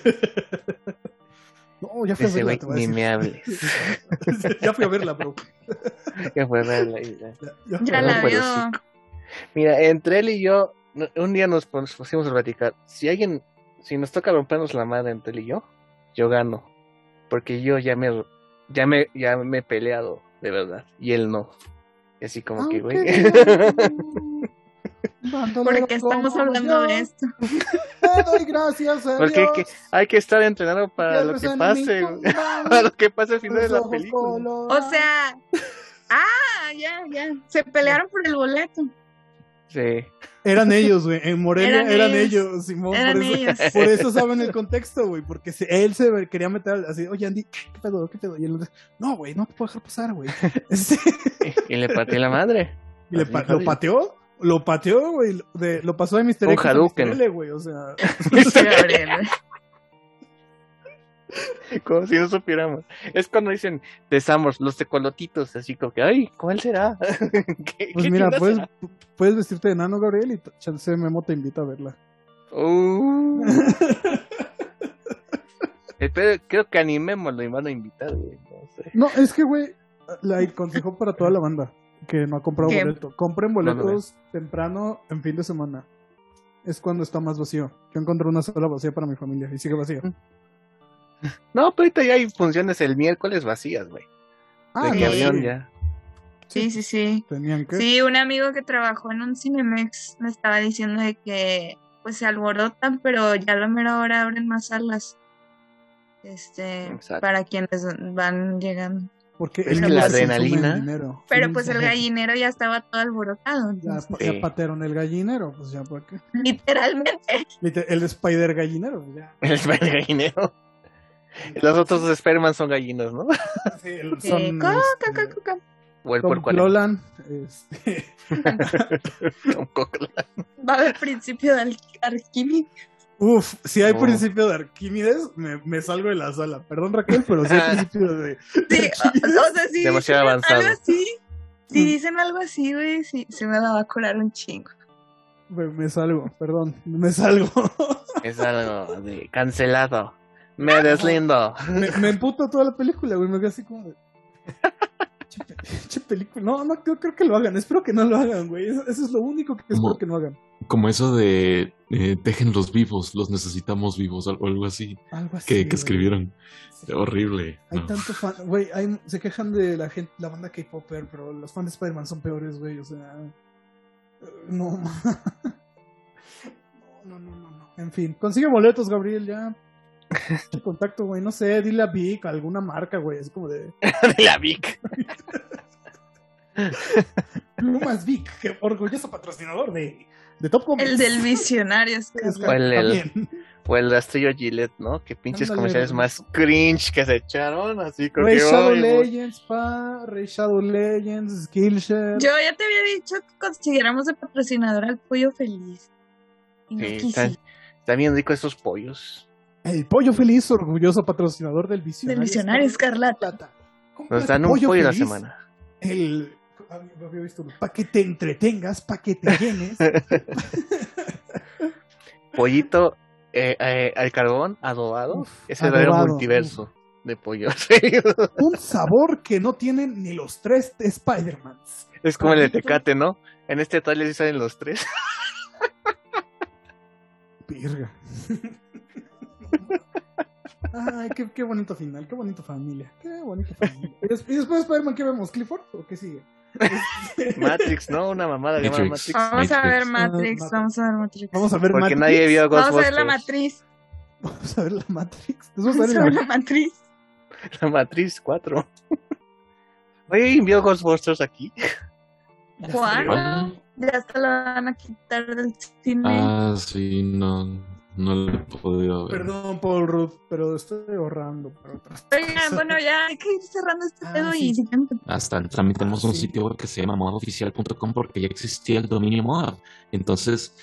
No, ya fui De a ese verla, güey voy a ni me hables. ya fui a verla, bro. Ya fue verla y ya. Ya, fui Ya a la verla. veo. Mira, entre él y yo, un día nos pusimos a platicar. Si alguien, si nos toca rompernos la madre entre él y yo, yo gano. Porque yo ya me, ya me, ya me he peleado, de verdad. Y él no. Y así como que, güey. Porque estamos hablando de esto. Te doy gracias a Porque hay Dios. que, hay que estar entrenado para lo que pase, para lo que pase al final de la película. O sea, ah, ya, ya. Se pelearon por el boleto. Sí. Eran ellos, güey. En Morelia Eran eran, ellos. ellos, Simón. Eran por, eso, ellos. por eso saben el contexto, güey. Porque se- él se quería meter así, oye, Andy, ¿qué pedo? ¿Qué pedo? Y él, no, güey, no te puedo dejar pasar, güey. Este, Y le partí la madre. y le pa- lo pateó, lo pateó, güey. de- Lo pasó de Mr. Un X a Hadouken. Mr. L, güey. O sea, Gabriel. Como si no supiéramos. Es cuando dicen besamos los tecolotitos, así como que, ay, ¿cuál será? ¿Qué- pues qué mira, puedes, será? puedes vestirte de nano, Gabriel, y chance Memo te invita a verla. Uh. El creo que animemos lo iban a invitar, güey. No sé. No, es que, güey, la consejo para toda la banda que no ha comprado ¿Qué? boleto. Compren No boletos temprano en fin de semana. Es cuando está más vacío. Yo encontré una sola vacía para mi familia y sigue vacía. No, pero ahorita ya hay funciones el miércoles vacías, güey. Ah, de no, avión sí. ya. Sí, sí, sí. Tenían que. Sí, un amigo que trabajó en un Cinemex me estaba diciendo de que pues se alborotan, pero ya a la mera hora abren más salas. Este, Exacto. para quienes van llegando. Porque Es el que la adrenalina- dinero. Pero pues el gallinero ya estaba todo alborotado. Ya, entonces, ya Sí. patearon el gallinero, pues ya, ¿por qué? Literalmente. Liter- El Spider gallinero, pues ya. El Spider gallinero. Los otros Spider-Man son gallinos, ¿no? Sí, son, coca, este, coca, coca. O el Tom Clolan, este, Tom. Va a haber principio de Arquímedes. Uf, si hay No. principio de Arquímedes, me, me salgo de la sala. Perdón, Raquel, pero si hay principio de. Sí, o, sea, si Demasiado dicen avanzado. algo así, si Mm. dicen algo así, güey, sí, se me la va a curar un chingo. Me, me salgo, perdón, me salgo. Es algo de cancelado. Me deslindo. me, me emputo toda la película, güey. Me quedé así como de. Che, pe- che película. No, no creo, creo que lo hagan. Espero que no lo hagan, güey. Eso, eso es lo único que espero Como- que no hagan. Como eso de eh, déjenlos vivos, los necesitamos vivos, o algo así Algo así. que, que escribieron. Sí. Horrible. Hay no. tanto fan, güey, hay- se quejan de la gente, la banda K-Popper, pero los fans de Spider-Man son peores, güey, o sea, eh, no, no, no, no, no, en fin, consigue boletos, Gabriel, ya, contacto, güey, no sé, dile a Vic, a alguna marca, güey, es como de, De la Vic. Plumas Vic, que orgulloso patrocinador de, de Top Comics. El del visionario. es O el- el- también. O el rastrillo Gillette, ¿no? Que pinches Ándale, comerciales más cringe que se echaron. Así como Ray que, Shadow. Legends, pa, Ray Shadow Legends, Skillshare. Yo ya te había dicho que consiguiéramos de patrocinador al pollo feliz. Y no Sí, quise. están, están bien ricos esos pollos. El pollo feliz, orgulloso patrocinador del visionario. Del visionario escarlata. Nos dan un pollo a la semana. El. Había visto para que te entretengas, para que te llenes. Pollito eh, eh, al carbón, adobado. Uf, es el verdadero multiverso de pollo. Un sabor que no tienen ni los tres de Spider-Mans. es como el de. Tecate, ¿no? En este trailer sí salen los tres. Virga. Ay, qué, qué bonito final, qué bonito familia, qué bonito familia. ¿Y des- y después de Spider-Man qué vemos? ¿Clifford o qué sigue? Matrix, ¿no? Una mamada llamada Matrix. Matrix. Vamos a ver Matrix. Matrix, vamos a ver Matrix. Vamos a ver Porque Matrix. nadie vio Vamos a ver Ghostbusters. la matriz. Vamos a ver la Matrix. Vamos a ver la la matriz. La Matrix 4. Oye, ¿vio Ghostbusters aquí? ¿Cuál? ya se la van a quitar del cine. Ah, sí, no, no lo he podido ver. Perdón, Paul Ruth, pero estoy ahorrando para otras Oigan, bueno, ya hay que ir cerrando este Ah, pedo sí. y. Hasta también tenemos Ah, un sí. sitio web que se llama modaoficial.com porque ya existía el dominio mod. Entonces,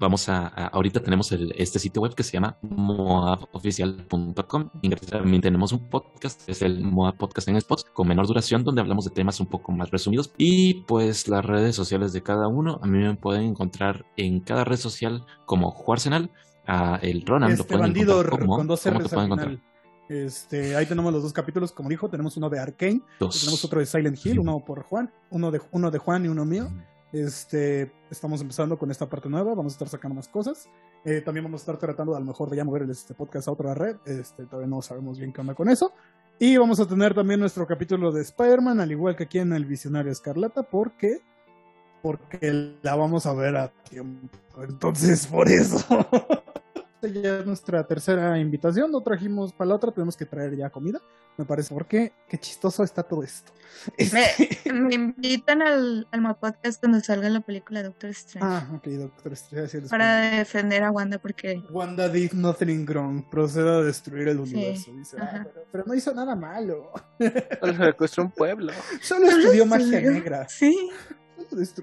vamos a, a- ahorita tenemos el, este sitio web que se llama moaboficial.com. Y también tenemos un podcast, es el Moab Podcast en Spots, con menor duración, donde hablamos de temas un poco más resumidos. Y pues las redes sociales de cada uno, a mí me pueden encontrar en cada red social como Juarsenal. A el Ronan Este bandido con dos ¿cómo te R's al final. Este, ahí tenemos los dos capítulos, como dijo, tenemos uno de Arkane, tenemos otro de Silent Hill, uno por Juan, uno de, uno de Juan y uno mío. Este, estamos empezando con esta parte nueva, vamos a estar sacando más cosas. Eh, también vamos a estar tratando a lo mejor de ya mover este podcast a otra red. Este, todavía no sabemos bien qué onda con eso. Y vamos a tener también nuestro capítulo de Spider-Man, al igual que aquí en el Visionario Escarlata, porque porque la vamos a ver a tiempo. Entonces, por eso. ya es nuestra tercera invitación. No trajimos para la otra, tenemos que traer ya comida. Me parece, porque qué chistoso está todo esto. Me, me invitan al, al podcast cuando salga la película Doctor Strange Ah, ok, doctor Strange. para defender a Wanda porque Wanda did nothing wrong. Procede a destruir el Sí, universo. Dice, ah, pero, pero no hizo nada malo. Solo se secuestró un pueblo. Solo estudió magia negra. Sí,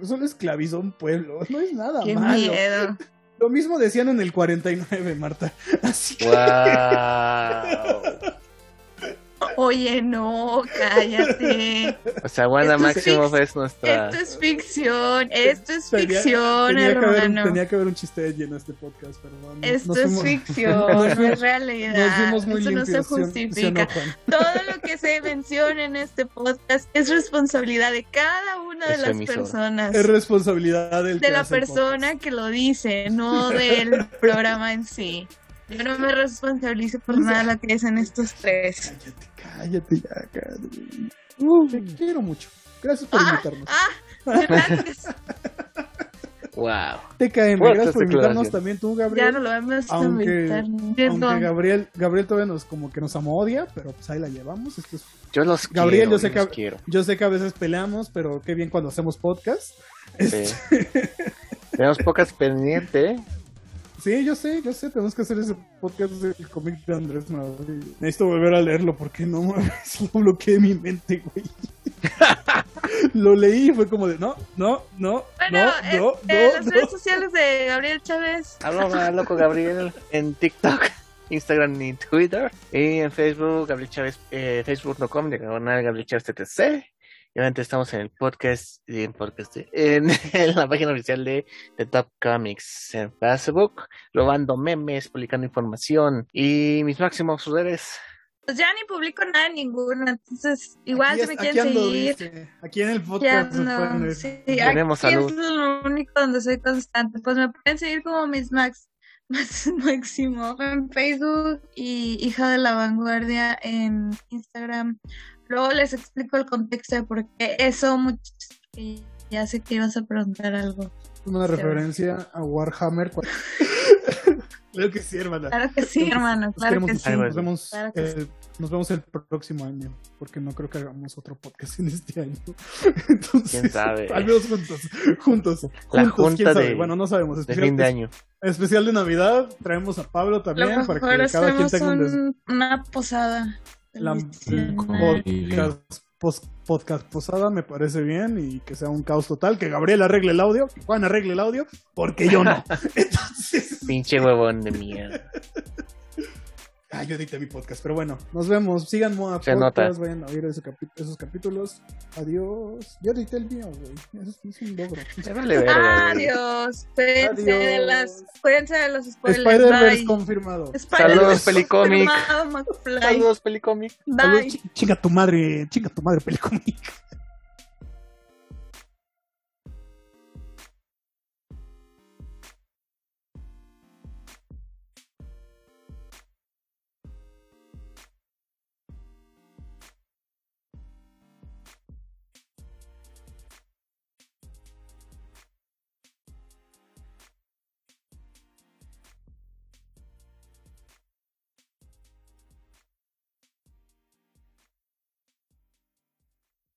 solo esclavizó un pueblo. No es nada qué malo. miedo. Lo mismo decían en el 49, Marta. Así que. Oye, no, cállate. O sea, Wanda Esto es Maximoff es nuestra. Esto es ficción, esto es Tenía- ficción, tenía, que haber, un- hermano. tenía que haber un chiste de lleno este podcast, pero no- Esto nos es fuimos- ficción, no es realidad. Nos muy Eso no se limpios. ¿sí o- sí o no, justifica. Todo lo que se menciona en este podcast es responsabilidad de cada una de Es las personas. Es responsabilidad del de la persona que lo dice, no del programa en sí. Yo no me responsabilizo por nada de lo que dicen estos tres. Cállate, cállate ya, cállate. Te quiero mucho. Gracias por Ah, invitarnos. ah, gracias. ¡Wow! TKM, fuertes gracias por invitarnos también tú, Ya Gabriel. no lo vamos a Aunque- invitar. Aunque. Gabriel, Gabriel todavía nos como que nos amodia, pero pues ahí la llevamos. Esto es- Yo los Gabriel, quiero. yo sé los que- quiero. yo sé que a veces peleamos, pero qué bien cuando hacemos podcast. Este, Sí. Tenemos pocas pendientes. ¿eh? Sí, yo sé, yo sé, tenemos que hacer ese podcast del cómic de Andrés Navarro. Necesito volver a leerlo porque no mames, lo bloqueé de mi mente, güey. lo leí y fue como de no, no, no, Bueno, no, no, este, no, las no. redes sociales de Gabriel Chávez. Arroba loco Gabriel en TikTok, Instagram y Twitter. Y en Facebook, Gabriel Chávez, eh, facebook.com, diagonal Gabriel Chávez TTC. Y obviamente estamos en el podcast, y en, podcast en, en la página oficial de The Top Comics en Facebook, robando memes, publicando información y mis máximos redes. Pues ya ni publico nada en ninguna. Entonces, igual Aquí si me quieren aquí ando, seguir. ¿viste? Aquí en el podcast ver. sí, Tenemos aquí salud. es lo único donde soy constante. Pues me pueden seguir como mis Max, Max Máximo en Facebook y Hija de la Vanguardia en Instagram. Luego les explico el contexto de por qué eso, muchachos, que ya sé que ibas a preguntar algo. Una Sí. referencia a Warhammer. Creo que sí, hermana. Claro que sí, hermano, claro que sí. Nos vemos, Claro que el, nos vemos el próximo año, porque no creo que hagamos otro podcast en este año. Entonces, ¿Quién sabe? Al menos juntos, juntos, La juntos, junta quién sabe. de- Bueno, no sabemos. De Especial, fin de año. especial de Navidad, traemos a Pablo lo también para que cada quien tenga un des- un- una posada. La- podcast, podcast posada, me parece bien, y que sea un caos total, que Gabriel arregle el audio, que Juan arregle el audio, porque yo no. Entonces, Pinche huevón de mierda. Ah, yo edité mi podcast, pero bueno, nos vemos. Sigan Moa Se Podcast, vayan a oír esos capítulos. Adiós. Yo edité el mío, güey. Eso es, es un logro. Vale verga. Adiós. Cuídense de las, cuídense de los spoilers. Spider-Verse confirmado. Saludos, Pelicomic. Saludos, Pelicomic. Saludos, chinga tu madre, chinga tu madre, película.